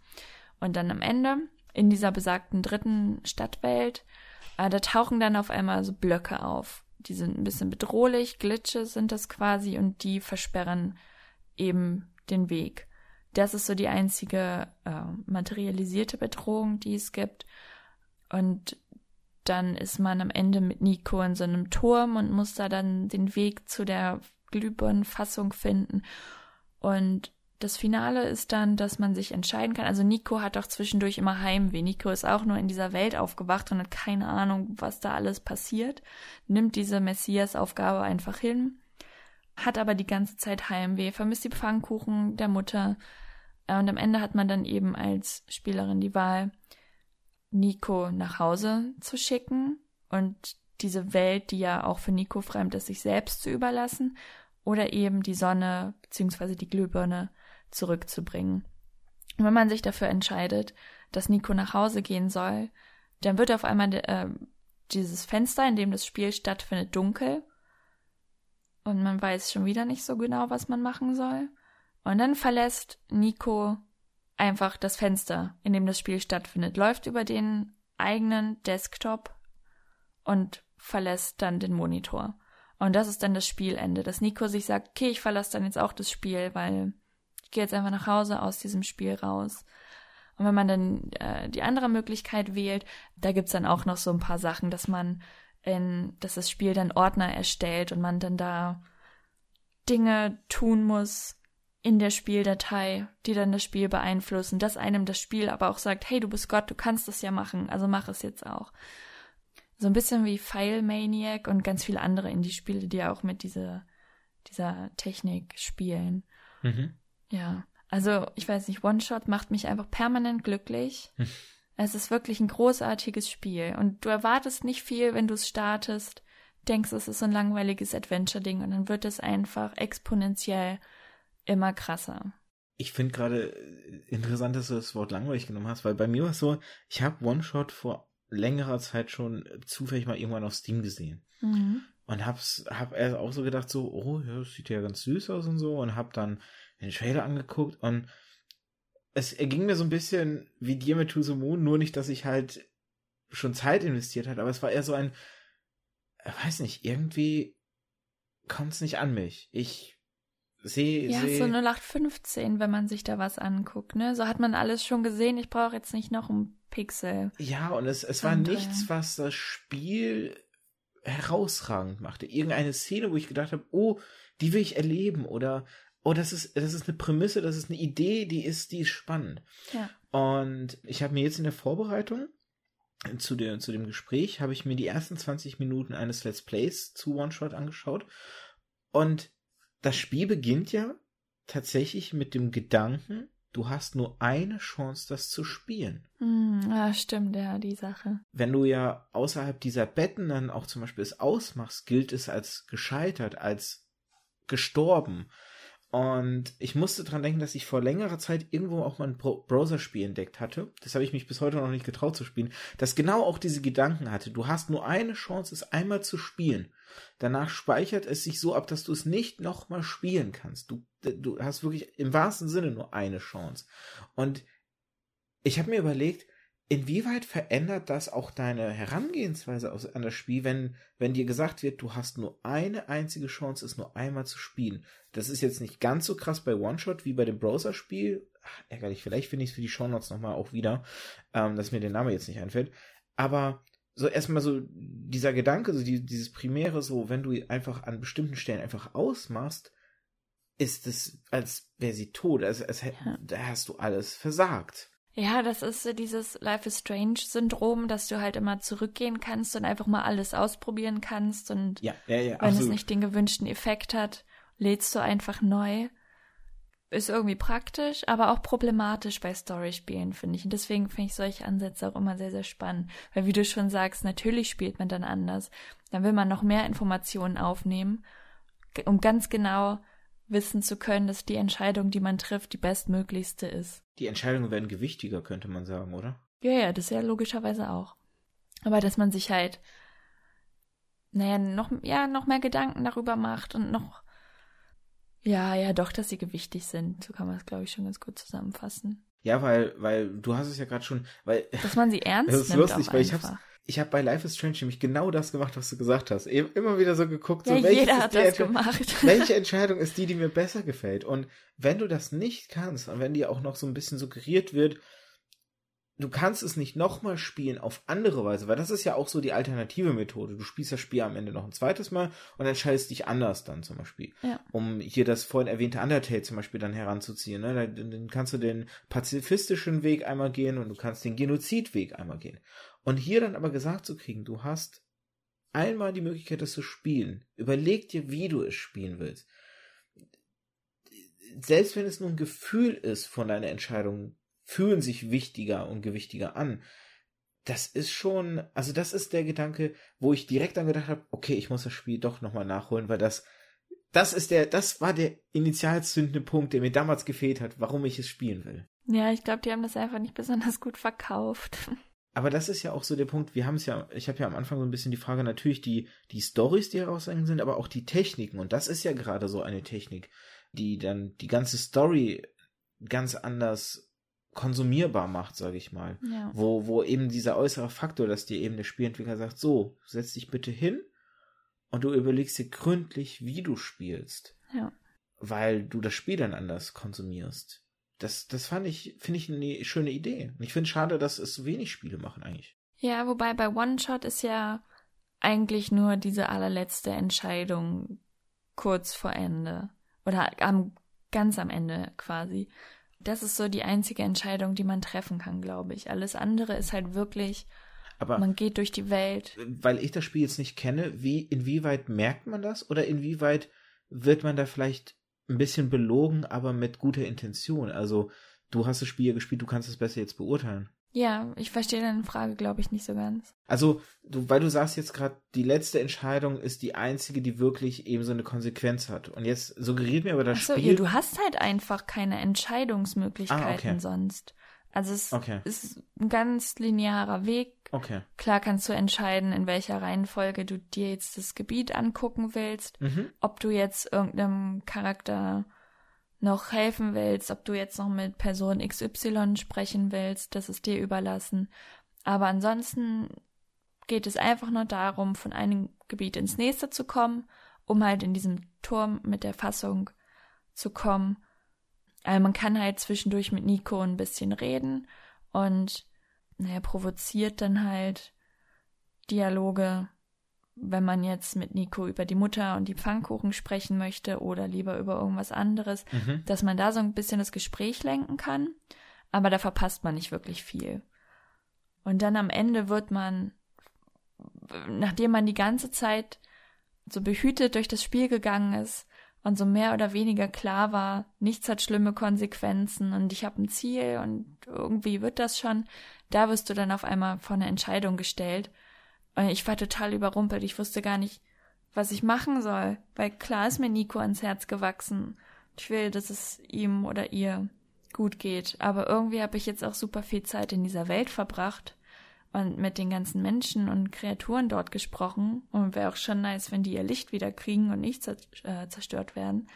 Und dann am Ende, in dieser besagten dritten Stadtwelt, äh, da tauchen dann auf einmal so Blöcke auf. Die sind ein bisschen bedrohlich, Glitsche sind das quasi und die versperren eben den Weg. Das ist so die einzige äh, materialisierte Bedrohung, die es gibt. Und dann ist man am Ende mit Nico in so einem Turm und muss da dann den Weg zu der Glühbirnenfassung finden. Und das Finale ist dann, dass man sich entscheiden kann. Also Nico hat doch zwischendurch immer Heimweh. Nico ist auch nur in dieser Welt aufgewacht und hat keine Ahnung, was da alles passiert. Nimmt diese Messias-Aufgabe einfach hin, hat aber die ganze Zeit Heimweh, vermisst die Pfannkuchen der Mutter. Äh, und am Ende hat man dann eben als Spielerin die Wahl, Nico nach Hause zu schicken und diese Welt, die ja auch für Nico fremd ist, sich selbst zu überlassen oder eben die Sonne bzw. die Glühbirne zurückzubringen. Und wenn man sich dafür entscheidet, dass Nico nach Hause gehen soll, dann wird auf einmal äh, dieses Fenster, in dem das Spiel stattfindet, dunkel. Und man weiß schon wieder nicht so genau, was man machen soll. Und dann verlässt Nico einfach das Fenster, in dem das Spiel stattfindet, läuft über den eigenen Desktop und verlässt dann den Monitor. Und das ist dann das Spielende, dass Nico sich sagt, okay, ich verlasse dann jetzt auch das Spiel, weil gehe jetzt einfach nach Hause aus diesem Spiel raus. Und wenn man dann äh, die andere Möglichkeit wählt, da gibt's dann auch noch so ein paar Sachen, dass man in, dass das Spiel dann Ordner erstellt und man dann da Dinge tun muss in der Spieldatei, die dann das Spiel beeinflussen, dass einem das Spiel aber auch sagt, hey, du bist Gott, du kannst das ja machen, also mach es jetzt auch. So ein bisschen wie File Maniac und ganz viele andere Indie-Spiele, die auch mit dieser, dieser Technik spielen. Mhm. Ja, also ich weiß nicht, One-Shot macht mich einfach permanent glücklich. [LAUGHS] es ist wirklich ein großartiges Spiel und du erwartest nicht viel, wenn du es startest, denkst, es ist so ein langweiliges Adventure-Ding und dann wird es einfach exponentiell immer krasser. Ich finde gerade interessant, dass du das Wort langweilig genommen hast, weil bei mir war es so, ich habe One-Shot vor längerer Zeit schon zufällig mal irgendwann auf Steam gesehen. Mhm. und hab's, hab erst auch so gedacht, so, oh, ja, das sieht ja ganz süß aus und so und hab dann den Trailer angeguckt und es ging mir so ein bisschen wie dir mit To the Moon, nur nicht, dass ich halt schon Zeit investiert hat, aber es war eher so ein, weiß nicht, irgendwie kommt es nicht an mich. Ich sehe. Ja, seh, so 0815, wenn man sich da was anguckt, ne? So hat man alles schon gesehen, ich brauche jetzt nicht noch ein Pixel. Ja, und es, es war Andere. nichts, was das Spiel herausragend machte. Irgendeine Szene, wo ich gedacht habe, oh, die will ich erleben oder oh, das ist, das ist eine Prämisse, das ist eine Idee, die ist, die ist spannend. Ja. Und ich habe mir jetzt in der Vorbereitung zu, der, zu dem Gespräch, habe ich mir die ersten 20 Minuten eines Let's Plays zu One-Shot angeschaut. Und das Spiel beginnt ja tatsächlich mit dem Gedanken, du hast nur eine Chance, das zu spielen. Hm, ja, stimmt, ja, die Sache. Wenn du ja außerhalb dieser Betten dann auch zum Beispiel es ausmachst, gilt es als gescheitert, als gestorben. Und ich musste dran denken, dass ich vor längerer Zeit irgendwo auch mal ein Bro- Browser-Spiel entdeckt hatte. Das habe ich mich bis heute noch nicht getraut zu spielen. Das genau auch diese Gedanken hatte. Du hast nur eine Chance, es einmal zu spielen. Danach speichert es sich so ab, dass du es nicht nochmal spielen kannst. Du, du hast wirklich im wahrsten Sinne nur eine Chance. Und ich habe mir überlegt, inwieweit verändert das auch deine Herangehensweise an das Spiel, wenn, wenn dir gesagt wird, du hast nur eine einzige Chance, es nur einmal zu spielen. Das ist jetzt nicht ganz so krass bei One-Shot wie bei dem Browser-Spiel. Ärgerlich, vielleicht finde ich es für die Shownotes nochmal auch wieder, ähm, dass mir der Name jetzt nicht einfällt. Aber so erstmal so dieser Gedanke, so die, dieses Primäre, so wenn du einfach an bestimmten Stellen einfach ausmachst, ist es, als wäre sie tot. Also, als, hätt- Ja. da hast du alles versagt. Ja, das ist dieses Life is Strange-Syndrom, dass du halt immer zurückgehen kannst und einfach mal alles ausprobieren kannst und Ja, ja, ja, wenn absolut. es nicht den gewünschten Effekt hat, lädst du einfach neu. Ist irgendwie praktisch, aber auch problematisch bei Storyspielen, finde ich. Und deswegen finde ich solche Ansätze auch immer sehr, sehr spannend. Weil wie du schon sagst, natürlich spielt man dann anders. Dann will man noch mehr Informationen aufnehmen, um ganz genau wissen zu können, dass die Entscheidung, die man trifft, die bestmöglichste ist. Die Entscheidungen werden gewichtiger, könnte man sagen, oder? Ja, ja, das ja logischerweise auch. Aber dass man sich halt, naja, noch, ja, noch mehr Gedanken darüber macht und noch, ja, ja, doch, dass sie gewichtig sind. So kann man es, glaube ich, schon ganz gut zusammenfassen. Ja, weil, weil du hast es ja gerade schon, weil Dass man sie [LAUGHS] ernst Das ist nimmt lustig, weil ich einfach. hab's, ich habe bei Life is Strange nämlich genau das gemacht, was du gesagt hast. Eben immer wieder so geguckt, ja, so welches jeder hat das gemacht. [LAUGHS] welche Entscheidung ist die, die mir besser gefällt? Und wenn du das nicht kannst und wenn dir auch noch so ein bisschen suggeriert wird, du kannst es nicht nochmal spielen auf andere Weise, weil das ist ja auch so die alternative Methode. Du spielst das Spiel am Ende noch ein zweites Mal und entscheidest dich anders dann zum Beispiel. Ja. Um hier das vorhin erwähnte Undertale zum Beispiel dann heranzuziehen. Ne? Dann, dann kannst du den pazifistischen Weg einmal gehen und du kannst den Genozidweg einmal gehen. Und hier dann aber gesagt zu kriegen, du hast einmal die Möglichkeit, das zu spielen. Überleg dir, wie du es spielen willst. Selbst wenn es nur ein Gefühl ist von deiner Entscheidung, fühlen sich wichtiger und gewichtiger an. Das ist schon, also das ist der Gedanke, wo ich direkt dann gedacht habe, okay, ich muss das Spiel doch nochmal nachholen, weil das, das ist der, das war der initialzündende Punkt, der mir damals gefehlt hat, warum ich es spielen will. Ja, ich glaube, die haben das einfach nicht besonders gut verkauft. Aber das ist ja auch so der Punkt, wir haben es ja, ich habe ja am Anfang so ein bisschen die Frage, natürlich die, die Stories, die herausgegangen sind, aber auch die Techniken. Und das ist ja gerade so eine Technik, die dann die ganze Story ganz anders konsumierbar macht, sage ich mal. Ja. Wo, wo eben dieser äußere Faktor, dass dir eben der Spielentwickler sagt, so, setz dich bitte hin und du überlegst dir gründlich, wie du spielst. Ja. Weil du das Spiel dann anders konsumierst. Das, das fand ich, finde ich eine schöne Idee. Und ich finde es schade, dass es so wenig Spiele machen eigentlich. Ja, wobei bei One-Shot ist ja eigentlich nur diese allerletzte Entscheidung kurz vor Ende. Oder am, ganz am Ende quasi. Das ist so die einzige Entscheidung, die man treffen kann, glaube ich. Alles andere ist halt wirklich, Aber man geht durch die Welt. weil ich das Spiel jetzt nicht kenne, wie, inwieweit merkt man das? Oder inwieweit wird man da vielleicht ein bisschen belogen, aber mit guter Intention? Also, du hast das Spiel ja gespielt, du kannst es besser jetzt beurteilen. Ja, ich verstehe deine Frage, glaube ich, nicht so ganz. Also, du, weil du sagst jetzt gerade, die letzte Entscheidung ist die einzige, die wirklich eben so eine Konsequenz hat. Und jetzt suggeriert mir aber das Achso, Spiel. ja, du hast halt einfach keine Entscheidungsmöglichkeiten Ah, okay. sonst. Also es Okay. ist ein ganz linearer Weg Okay. Klar kannst du entscheiden, in welcher Reihenfolge du dir jetzt das Gebiet angucken willst, Mhm. ob du jetzt irgendeinem Charakter noch helfen willst, ob du jetzt noch mit Person XY sprechen willst, das ist dir überlassen. Aber ansonsten geht es einfach nur darum, von einem Gebiet ins nächste zu kommen, um halt in diesem Turm mit der Fassung zu kommen. Also man kann halt zwischendurch mit Nico ein bisschen reden und naja, provoziert dann halt Dialoge, wenn man jetzt mit Nico über die Mutter und die Pfannkuchen sprechen möchte oder lieber über irgendwas anderes, Mhm. dass man da so ein bisschen das Gespräch lenken kann, aber da verpasst man nicht wirklich viel. Und dann am Ende wird man, nachdem man die ganze Zeit so behütet durch das Spiel gegangen ist und so mehr oder weniger klar war, nichts hat schlimme Konsequenzen und ich habe ein Ziel und irgendwie wird das schon, da wirst du dann auf einmal vor eine Entscheidung gestellt. Und ich war total überrumpelt. Ich wusste gar nicht, was ich machen soll, weil klar ist mir Nico ans Herz gewachsen. Ich will, dass es ihm oder ihr gut geht. Aber irgendwie habe ich jetzt auch super viel Zeit in dieser Welt verbracht und mit den ganzen Menschen und Kreaturen dort gesprochen. Und wäre auch schon nice, wenn die ihr Licht wieder kriegen und nicht äh, zerstört werden.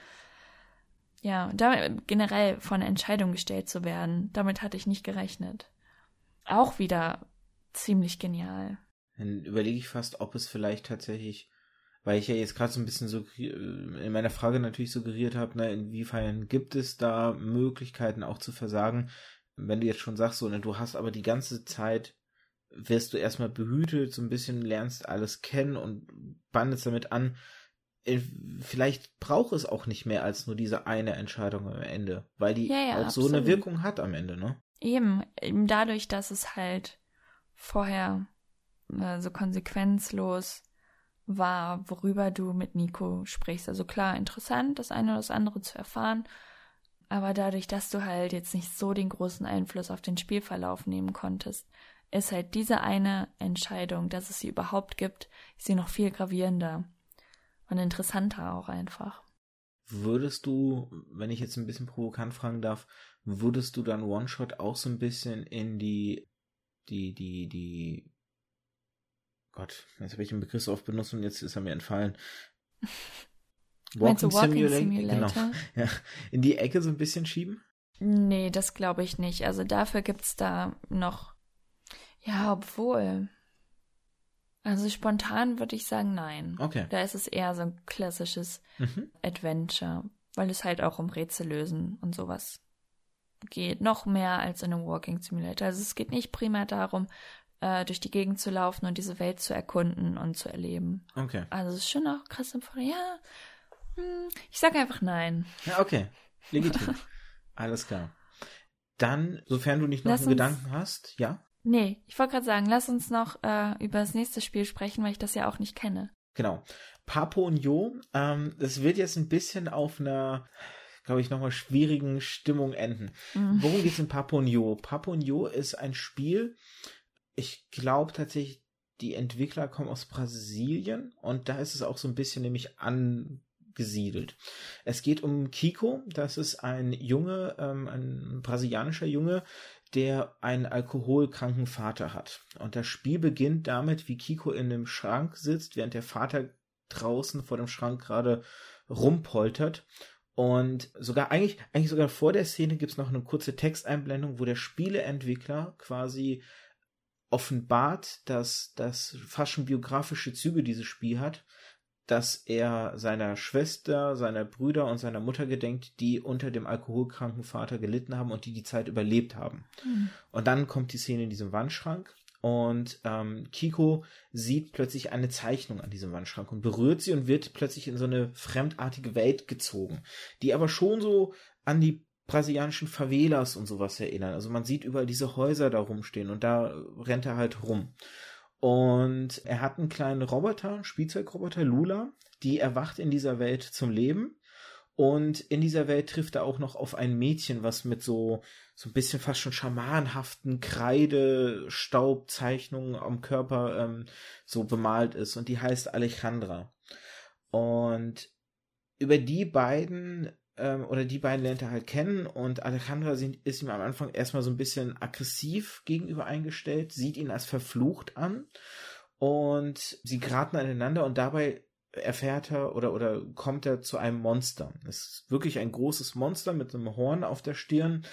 Ja, damit generell eine Entscheidung gestellt zu werden, damit hatte ich nicht gerechnet. Auch wieder ziemlich genial. Dann überlege ich fast, ob es vielleicht tatsächlich, weil ich ja jetzt gerade so ein bisschen so in meiner Frage natürlich suggeriert habe, ne, inwiefern gibt es da Möglichkeiten auch zu versagen, wenn du jetzt schon sagst, so, ne, du hast aber die ganze Zeit, wirst du erstmal behütet, so ein bisschen lernst alles kennen und bandest damit an, äh, vielleicht braucht es auch nicht mehr als nur diese eine Entscheidung am Ende, weil die Ja, ja, auch so eine absolut. Wirkung hat am Ende, ne? Eben, eben dadurch, dass es halt vorher äh, so konsequenzlos war, worüber du mit Nico sprichst. Also klar, interessant, das eine oder das andere zu erfahren, aber dadurch, dass du halt jetzt nicht so den großen Einfluss auf den Spielverlauf nehmen konntest, ist halt diese eine Entscheidung, dass es sie überhaupt gibt, ist sie noch viel gravierender und interessanter auch einfach. Würdest du, wenn ich jetzt ein bisschen provokant fragen darf, würdest du dann One-Shot auch so ein bisschen in die, die, die, die, Gott, jetzt habe ich den Begriff so oft benutzt und jetzt ist er mir entfallen. [LAUGHS] Walking Simula- Simulator? Genau, [LAUGHS] ja, in die Ecke so ein bisschen schieben? Nee, das glaube ich nicht. Also dafür gibt's da noch. Ja, obwohl. Also spontan würde ich sagen, nein. Okay. Da ist es eher so ein klassisches Mhm. Adventure, weil es halt auch um Rätsel lösen und sowas geht. Noch mehr als in einem Walking Simulator. Also es geht nicht primär darum, äh, durch die Gegend zu laufen und diese Welt zu erkunden und zu erleben. Okay. Also es ist schon auch krass empfohlen. Ja, hm, ich sage einfach nein. Ja, okay. Legitim. [LAUGHS] Alles klar. Dann, sofern du nicht noch Lass einen Gedanken hast, ja? Nee, ich wollte gerade sagen, lass uns noch äh, über das nächste Spiel sprechen, weil ich das ja auch nicht kenne. Genau. Papo und Jo, ähm, das wird jetzt ein bisschen auf einer, glaube ich, nochmal schwierigen Stimmung enden. Mhm. Worum geht's in Papo und Jo? Papo und Jo ist ein Spiel, ich glaube tatsächlich, die Entwickler kommen aus Brasilien und da ist es auch so ein bisschen nämlich angesiedelt. Es geht um Kiko, das ist ein Junge, ähm, ein brasilianischer Junge, der einen alkoholkranken Vater hat. Und das Spiel beginnt damit, wie Kiko in dem Schrank sitzt, während der Vater draußen vor dem Schrank gerade rumpoltert. Und sogar eigentlich, eigentlich sogar vor der Szene gibt's noch eine kurze Texteinblendung, wo der Spieleentwickler quasi offenbart, dass das fast schon biografische Züge dieses Spiel hat, dass er seiner Schwester, seiner Brüder und seiner Mutter gedenkt, die unter dem alkoholkranken Vater gelitten haben und die die Zeit überlebt haben. Hm. Und dann kommt die Szene in diesem Wandschrank und ähm, Kiko sieht plötzlich eine Zeichnung an diesem Wandschrank und berührt sie und wird plötzlich in so eine fremdartige Welt gezogen, die aber schon so an die brasilianischen Favelas und sowas erinnern. Also man sieht überall diese Häuser da rumstehen und da rennt er halt rum. Und er hat einen kleinen Roboter, Spielzeugroboter, Lula, die erwacht in dieser Welt zum Leben. Und in dieser Welt trifft er auch noch auf ein Mädchen, was mit so, so ein bisschen fast schon schamanhaften Kreidestaubzeichnungen am Körper ähm, so bemalt ist. Und die heißt Alejandra. Und über die beiden ähm, oder die beiden lernt er halt kennen und Alejandra ist ihm am Anfang erstmal so ein bisschen aggressiv gegenüber eingestellt, sieht ihn als verflucht an und sie geraten aneinander und dabei erfährt er oder, oder kommt er zu einem Monster. Es ist wirklich ein großes Monster mit einem Horn auf der Stirn,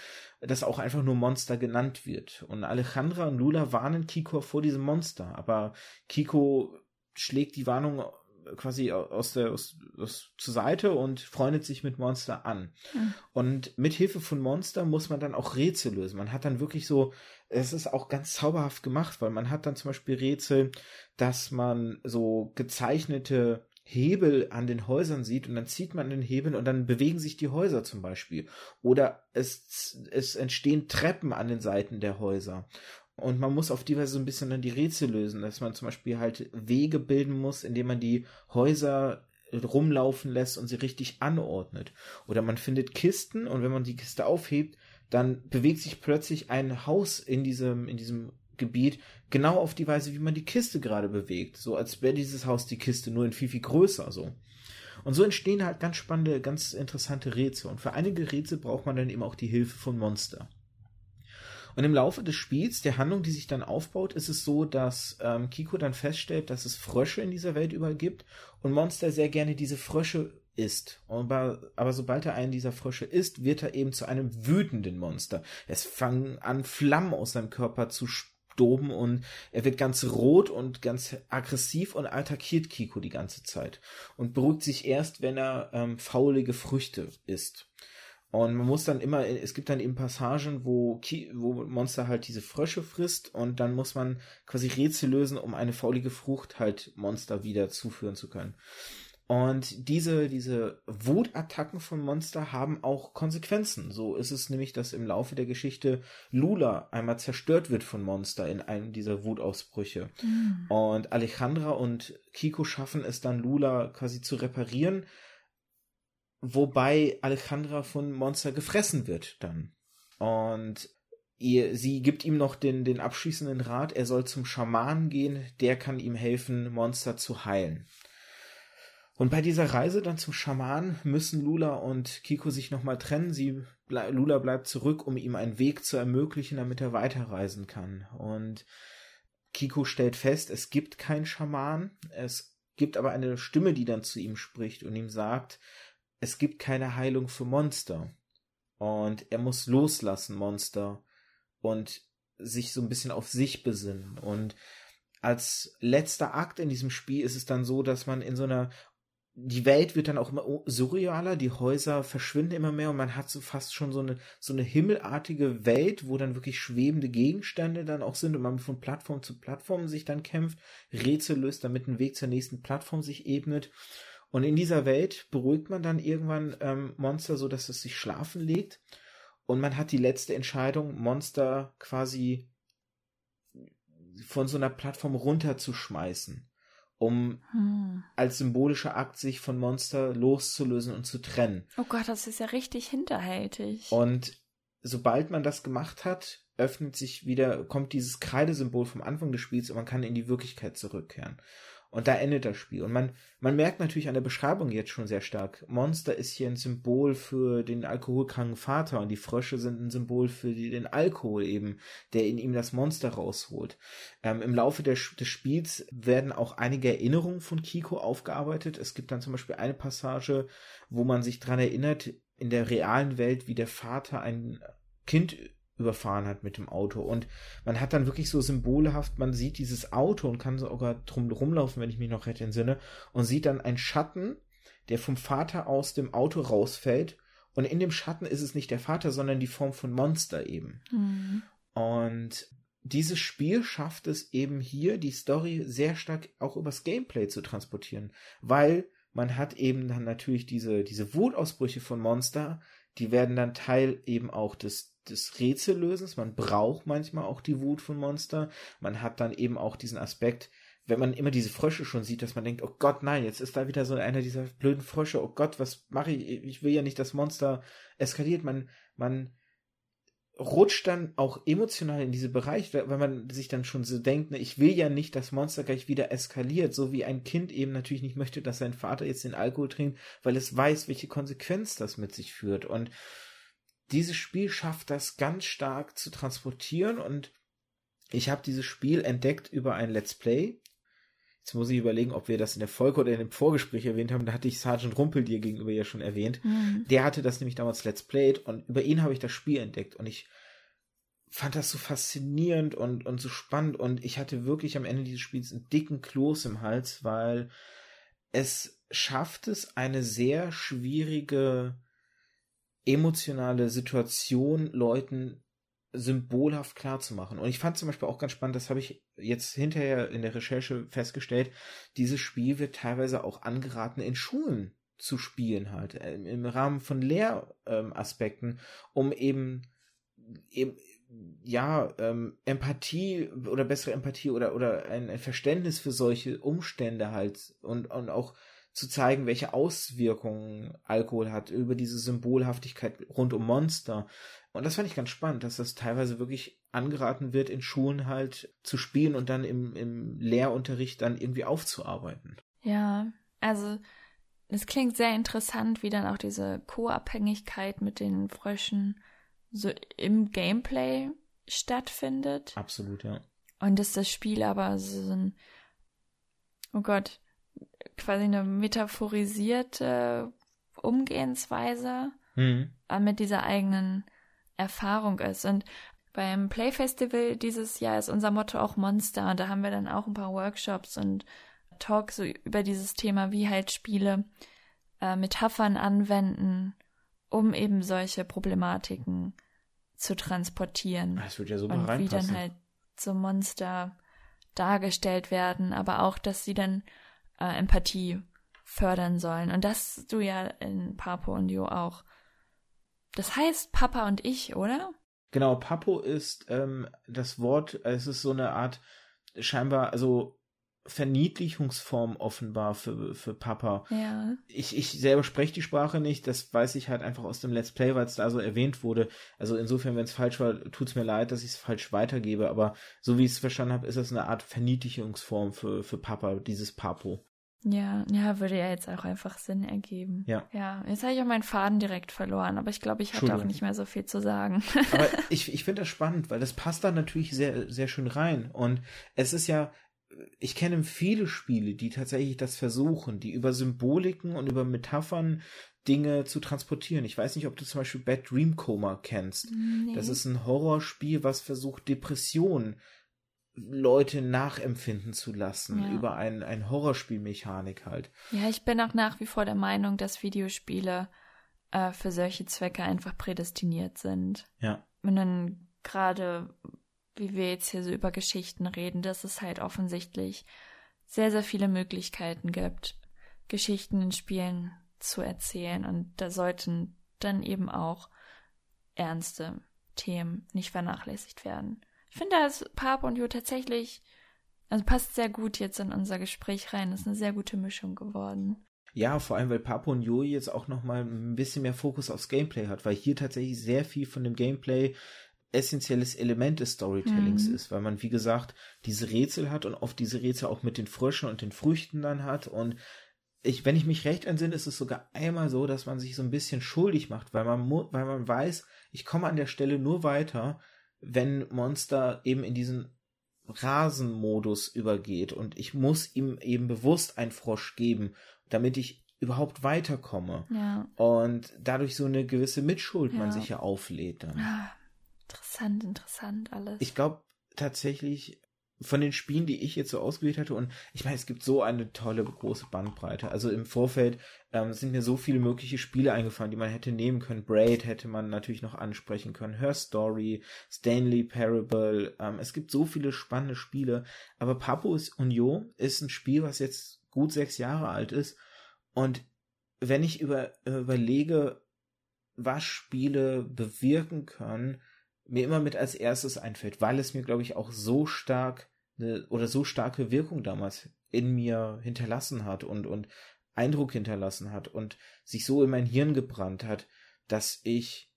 das auch einfach nur Monster genannt wird. Und Alejandra und Lula warnen Kiko vor diesem Monster, aber Kiko schlägt die Warnung quasi aus der aus, aus, zur Seite und freundet sich mit Monster an. Mhm. Und mit Hilfe von Monster muss man dann auch Rätsel lösen. Man hat dann wirklich so, es ist auch ganz zauberhaft gemacht, weil man hat dann zum Beispiel Rätsel, dass man so gezeichnete Hebel an den Häusern sieht und dann zieht man den Hebel und dann bewegen sich die Häuser zum Beispiel. Oder es, es entstehen Treppen an den Seiten der Häuser. Und man muss auf die Weise so ein bisschen dann die Rätsel lösen, dass man zum Beispiel halt Wege bilden muss, indem man die Häuser rumlaufen lässt und sie richtig anordnet. Oder man findet Kisten und wenn man die Kiste aufhebt, dann bewegt sich plötzlich ein Haus in diesem, in diesem Gebiet genau auf die Weise, wie man die Kiste gerade bewegt. So als wäre dieses Haus die Kiste nur in viel, viel größer so. Und so entstehen halt ganz spannende, ganz interessante Rätsel. Und für einige Rätsel braucht man dann eben auch die Hilfe von Monster. Und im Laufe des Spiels, der Handlung, die sich dann aufbaut, ist es so, dass ähm, Kiko dann feststellt, dass es Frösche in dieser Welt überall gibt und Monster sehr gerne diese Frösche isst. Aber, aber sobald er einen dieser Frösche isst, wird er eben zu einem wütenden Monster. Es fangen an, Flammen aus seinem Körper zu stoben und er wird ganz rot und ganz aggressiv und attackiert Kiko die ganze Zeit und beruhigt sich erst, wenn er ähm, faulige Früchte isst. Und man muss dann immer, es gibt dann eben Passagen, wo, wo Monster halt diese Frösche frisst und dann muss man quasi Rätsel lösen, um eine faulige Frucht halt Monster wieder zuführen zu können. Und diese, diese Wutattacken von Monster haben auch Konsequenzen. So ist es nämlich, dass im Laufe der Geschichte Lula einmal zerstört wird von Monster in einem dieser Wutausbrüche. Mhm. Und Alejandra und Kiko schaffen es dann, Lula quasi zu reparieren, wobei Alejandra von Monster gefressen wird dann. Und ihr, sie gibt ihm noch den, den abschließenden Rat, er soll zum Schamanen gehen, der kann ihm helfen, Monster zu heilen. Und bei dieser Reise dann zum Schaman müssen Lula und Kiko sich nochmal trennen. Sie, Lula bleibt zurück, um ihm einen Weg zu ermöglichen, damit er weiterreisen kann. Und Kiko stellt fest, es gibt keinen Schaman. Es gibt aber eine Stimme, die dann zu ihm spricht und ihm sagt, es gibt keine Heilung für Monster. Und er muss loslassen, Monster, und sich so ein bisschen auf sich besinnen. Und als letzter Akt in diesem Spiel ist es dann so, dass man in so einer die Welt wird dann auch immer surrealer, die Häuser verschwinden immer mehr und man hat so fast schon so eine, so eine himmelartige Welt, wo dann wirklich schwebende Gegenstände dann auch sind und man von Plattform zu Plattform sich dann kämpft, Rätsel löst, damit ein Weg zur nächsten Plattform sich ebnet. Und in dieser Welt beruhigt man dann irgendwann ähm, Monster, so dass es sich schlafen legt. Und man hat die letzte Entscheidung, Monster quasi von so einer Plattform runterzuschmeißen, um hm. als symbolischer Akt sich von Monster loszulösen und zu trennen. Oh Gott, das ist ja richtig hinterhältig. Und sobald man das gemacht hat, öffnet sich wieder, kommt dieses Kreidesymbol vom Anfang des Spiels und man kann in die Wirklichkeit zurückkehren. Und da endet das Spiel. Und man, man merkt natürlich an der Beschreibung jetzt schon sehr stark, Monster ist hier ein Symbol für den alkoholkranken Vater und die Frösche sind ein Symbol für die, den Alkohol eben, der in ihm das Monster rausholt. Ähm, Im Laufe der, des Spiels werden auch einige Erinnerungen von Kiko aufgearbeitet. Es gibt dann zum Beispiel eine Passage, wo man sich dran erinnert, in der realen Welt, wie der Vater ein Kind überfahren hat mit dem Auto. Und man hat dann wirklich so symbolhaft, man sieht dieses Auto und kann sogar drum rumlaufen, wenn ich mich noch recht entsinne, und sieht dann einen Schatten, der vom Vater aus dem Auto rausfällt. Und in dem Schatten ist es nicht der Vater, sondern die Form von Monster eben. Mhm. Und dieses Spiel schafft es eben hier, die Story sehr stark auch übers Gameplay zu transportieren, weil man hat eben dann natürlich diese, diese Wutausbrüche von Monster, die werden dann Teil eben auch des des Rätsellösens. Man braucht manchmal auch die Wut von Monster. Man hat dann eben auch diesen Aspekt, wenn man immer diese Frösche schon sieht, dass man denkt, oh Gott, nein, jetzt ist da wieder so einer dieser blöden Frösche. Oh Gott, was mache ich? Ich will ja nicht, dass Monster eskaliert. Man, man rutscht dann auch emotional in diese Bereiche, weil man sich dann schon so denkt, ne, ich will ja nicht, dass Monster gleich wieder eskaliert, so wie ein Kind eben natürlich nicht möchte, dass sein Vater jetzt den Alkohol trinkt, weil es weiß, welche Konsequenz das mit sich führt. Und dieses Spiel schafft das ganz stark zu transportieren und ich habe dieses Spiel entdeckt über ein Let's Play. Jetzt muss ich überlegen, ob wir das in der Folge oder in dem Vorgespräch erwähnt haben. Da hatte ich Sergeant Rumpel dir gegenüber ja schon erwähnt. Mhm. Der hatte das nämlich damals Let's Played und über ihn habe ich das Spiel entdeckt und ich fand das so faszinierend und, und so spannend und ich hatte wirklich am Ende dieses Spiels einen dicken Kloß im Hals, weil es schafft es, eine sehr schwierige emotionale Situation Leuten symbolhaft klar zu machen. Und ich fand zum Beispiel auch ganz spannend, das habe ich jetzt hinterher in der Recherche festgestellt, dieses Spiel wird teilweise auch angeraten, in Schulen zu spielen halt, äh, im Rahmen von Lehraspekten, um eben, eben ja, ähm, Empathie oder bessere Empathie oder, oder ein, ein Verständnis für solche Umstände halt und, und auch zu zeigen, welche Auswirkungen Alkohol hat, über diese Symbolhaftigkeit rund um Monster. Und das fand ich ganz spannend, dass das teilweise wirklich angeraten wird, in Schulen halt zu spielen und dann im, im Lehrunterricht dann irgendwie aufzuarbeiten. Ja, also es klingt sehr interessant, wie dann auch diese Co-Abhängigkeit mit den Fröschen so im Gameplay stattfindet. Absolut, ja. Und dass das Spiel aber so ein, oh Gott, quasi eine metaphorisierte Umgehensweise mhm. mit dieser eigenen Erfahrung ist. Und beim Playfestival dieses Jahr ist unser Motto auch Monster. Und da haben wir dann auch ein paar Workshops und Talks so über dieses Thema, wie halt Spiele äh, Metaphern anwenden, um eben solche Problematiken zu transportieren. Das wird ja super und wie dann halt so Monster dargestellt werden, aber auch, dass sie dann äh, Empathie fördern sollen. Und das du ja in Papo und Jo auch. Das heißt Papa und ich, oder? Genau, Papo ist ähm, das Wort, es ist so eine Art scheinbar, also Verniedlichungsform offenbar für, für Papa. Ja. Ich, ich selber spreche die Sprache nicht, das weiß ich halt einfach aus dem Let's Play, weil es da so erwähnt wurde. Also insofern, wenn es falsch war, tut es mir leid, dass ich es falsch weitergebe, aber so wie ich es verstanden habe, ist das eine Art Verniedlichungsform für, für Papa, dieses Papo. Ja, ja, würde ja jetzt auch einfach Sinn ergeben. Ja. Ja, jetzt habe ich auch meinen Faden direkt verloren, aber ich glaube, ich hatte auch nicht mehr so viel zu sagen. aber [LAUGHS] ich, ich finde das spannend, weil das passt da natürlich sehr, sehr schön rein. Und es ist ja, ich kenne viele Spiele, die tatsächlich das versuchen, die über Symboliken und über Metaphern Dinge zu transportieren. Ich weiß nicht, ob du zum Beispiel Bad Dream Coma kennst. Nee. Das ist ein Horrorspiel, was versucht, Depressionen Leute nachempfinden zu lassen ja. über ein, ein Horrorspielmechanik halt. Ja, ich bin auch nach wie vor der Meinung, dass Videospiele äh, für solche Zwecke einfach prädestiniert sind. Ja. Und dann gerade wie wir jetzt hier so über Geschichten reden, dass es halt offensichtlich sehr, sehr viele Möglichkeiten gibt, Geschichten in Spielen zu erzählen. Und da sollten dann eben auch ernste Themen nicht vernachlässigt werden. Ich finde, dass Pap und Jo tatsächlich, also passt sehr gut jetzt in unser Gespräch rein. Das ist eine sehr gute Mischung geworden. Ja, vor allem, weil Papo und Jo jetzt auch nochmal ein bisschen mehr Fokus aufs Gameplay hat, weil hier tatsächlich sehr viel von dem Gameplay essentielles Element des Storytellings mhm. ist, weil man, wie gesagt, diese Rätsel hat und oft diese Rätsel auch mit den Fröschen und den Früchten dann hat und ich, wenn ich mich recht entsinne, ist es sogar einmal so, dass man sich so ein bisschen schuldig macht, weil man, weil man weiß, ich komme an der Stelle nur weiter, wenn Monster eben in diesen Rasenmodus übergeht und ich muss ihm eben bewusst einen Frosch geben, damit ich überhaupt weiterkomme. Ja. Und dadurch so eine gewisse Mitschuld ja. man sich ja auflädt dann. Ah. Interessant, interessant alles. Ich glaube tatsächlich von den Spielen, die ich jetzt so ausgewählt hatte, und ich meine, es gibt so eine tolle große Bandbreite. Also im Vorfeld ähm, sind mir so viele mögliche Spiele eingefallen, die man hätte nehmen können. Braid hätte man natürlich noch ansprechen können, Her Story, Stanley Parable. Ähm, es gibt so viele spannende Spiele, aber Papus Union ist ein Spiel, was jetzt gut sechs Jahre alt ist. Und wenn ich über, überlege, was Spiele bewirken können, mir immer mit als erstes einfällt, weil es mir, glaube ich, auch so stark eine, oder so starke Wirkung damals in mir hinterlassen hat und, und Eindruck hinterlassen hat und sich so in mein Hirn gebrannt hat, dass ich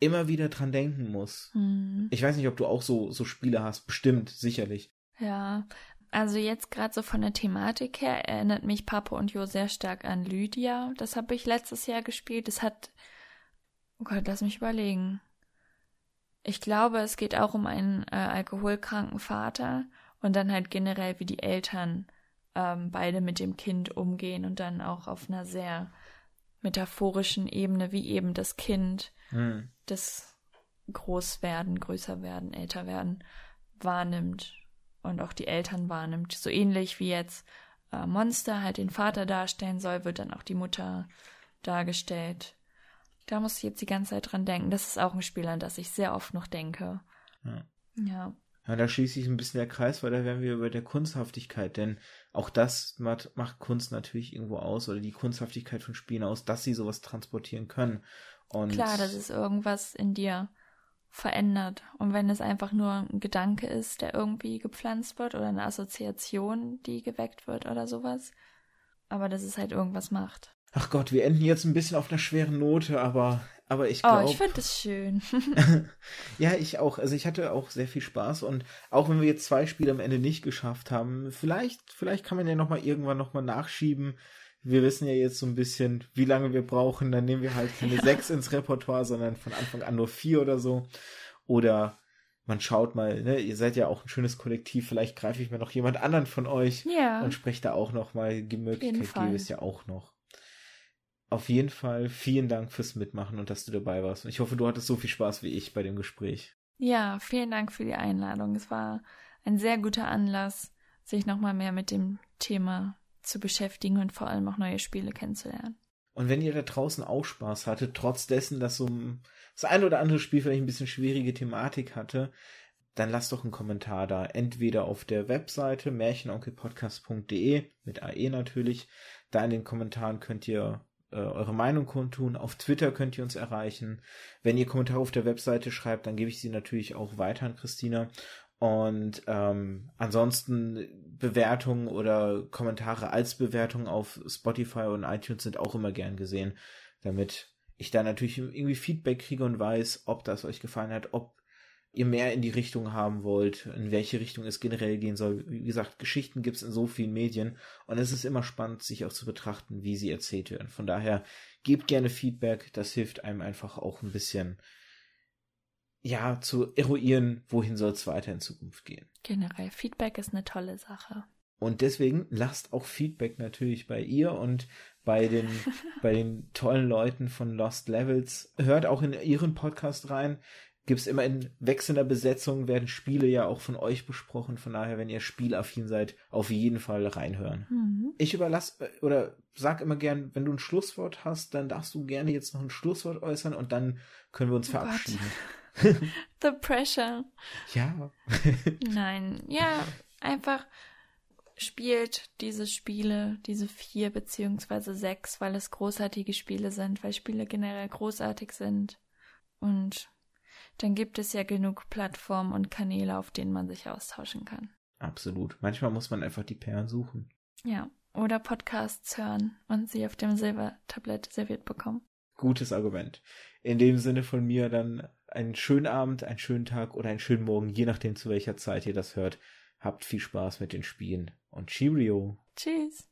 immer wieder dran denken muss. Hm. Ich weiß nicht, ob du auch so, so Spiele hast. Bestimmt, sicherlich. Ja, also jetzt gerade so von der Thematik her erinnert mich Papa und Jo sehr stark an Lydia. Das habe ich letztes Jahr gespielt. Das hat, oh Gott, lass mich überlegen. Ich glaube, es geht auch um einen äh, alkoholkranken Vater und dann halt generell, wie die Eltern ähm, beide mit dem Kind umgehen und dann auch auf einer sehr metaphorischen Ebene, wie eben das Kind Hm. das Großwerden, größer werden, älter werden wahrnimmt und auch die Eltern wahrnimmt. So ähnlich wie jetzt äh, Monster halt den Vater darstellen soll, wird dann auch die Mutter dargestellt. Da muss ich jetzt die ganze Zeit dran denken. Das ist auch ein Spiel, an das ich sehr oft noch denke. Ja. Ja. Ja, da schließt sich ein bisschen der Kreis, weil da wären wir über der Kunsthaftigkeit, denn auch das macht, macht Kunst natürlich irgendwo aus oder die Kunsthaftigkeit von Spielen aus, dass sie sowas transportieren können. Und Klar, dass es irgendwas in dir verändert. Und wenn es einfach nur ein Gedanke ist, der irgendwie gepflanzt wird oder eine Assoziation, die geweckt wird oder sowas. Aber dass es halt irgendwas macht. Ach Gott, wir enden jetzt ein bisschen auf einer schweren Note, aber, aber ich Oh, glaube. ich finde es schön. [LAUGHS] [LAUGHS] ja, ich auch. Also ich hatte auch sehr viel Spaß und auch wenn wir jetzt zwei Spiele am Ende nicht geschafft haben, vielleicht, vielleicht kann man ja nochmal irgendwann nochmal nachschieben. Wir wissen ja jetzt so ein bisschen, wie lange wir brauchen. Dann nehmen wir halt keine [LAUGHS] sechs ins Repertoire, sondern von Anfang an nur vier oder so. Oder man schaut mal, ne, ihr seid ja auch ein schönes Kollektiv, vielleicht greife ich mir noch jemand anderen von euch ja. und spreche da auch noch mal, die Möglichkeit gäbe es ja auch noch. Auf jeden Fall vielen Dank fürs Mitmachen und dass du dabei warst. Und ich hoffe, du hattest so viel Spaß wie ich bei dem Gespräch. Ja, vielen Dank für die Einladung. Es war ein sehr guter Anlass, sich nochmal mehr mit dem Thema zu beschäftigen und vor allem auch neue Spiele kennenzulernen. Und wenn ihr da draußen auch Spaß hattet, trotz dessen, dass so ein, das ein oder andere Spiel vielleicht ein bisschen schwierige Thematik hatte, dann lasst doch einen Kommentar da. Entweder auf der Webseite märchenonkelpodcast.de mit AE natürlich. Da in den Kommentaren könnt ihr äh, eure Meinung kundtun. Auf Twitter könnt ihr uns erreichen. Wenn ihr Kommentare auf der Webseite schreibt, dann gebe ich sie natürlich auch weiter an Christina. Und ähm, ansonsten Bewertungen oder Kommentare als Bewertung auf Spotify und iTunes sind auch immer gern gesehen, damit ich da natürlich irgendwie Feedback kriege und weiß, ob das euch gefallen hat, ob ihr mehr in die Richtung haben wollt, in welche Richtung es generell gehen soll. Wie gesagt, Geschichten gibt es in so vielen Medien und es ist immer spannend, sich auch zu betrachten, wie sie erzählt werden. Von daher gebt gerne Feedback, das hilft einem einfach auch ein bisschen ja, zu eruieren, wohin soll es weiter in Zukunft gehen. Generell, Feedback ist eine tolle Sache. Und deswegen lasst auch Feedback natürlich bei ihr und bei den, [LAUGHS] bei den tollen Leuten von Lost Levels. Hört auch in ihren Podcast rein. Gibt's immer in wechselnder Besetzung, werden Spiele ja auch von euch besprochen. Von daher, wenn ihr spielaffin seid, auf jeden Fall reinhören. Mhm. Ich überlasse oder sag immer gern, wenn du ein Schlusswort hast, dann darfst du gerne jetzt noch ein Schlusswort äußern und dann können wir uns Oh Gott. verabschieden. [LAUGHS] [LAUGHS] The pressure. Ja. [LAUGHS] Nein, ja, einfach spielt diese Spiele, diese vier beziehungsweise sechs, weil es großartige Spiele sind, weil Spiele generell großartig sind. Und dann gibt es ja genug Plattformen und Kanäle, auf denen man sich austauschen kann. Absolut. Manchmal muss man einfach die Perlen suchen. Ja. Oder Podcasts hören und sie auf dem Silbertablett serviert bekommen. Gutes Argument. In dem Sinne von mir dann einen schönen Abend, einen schönen Tag oder einen schönen Morgen, je nachdem zu welcher Zeit ihr das hört. Habt viel Spaß mit den Spielen und Cheerio. Tschüss.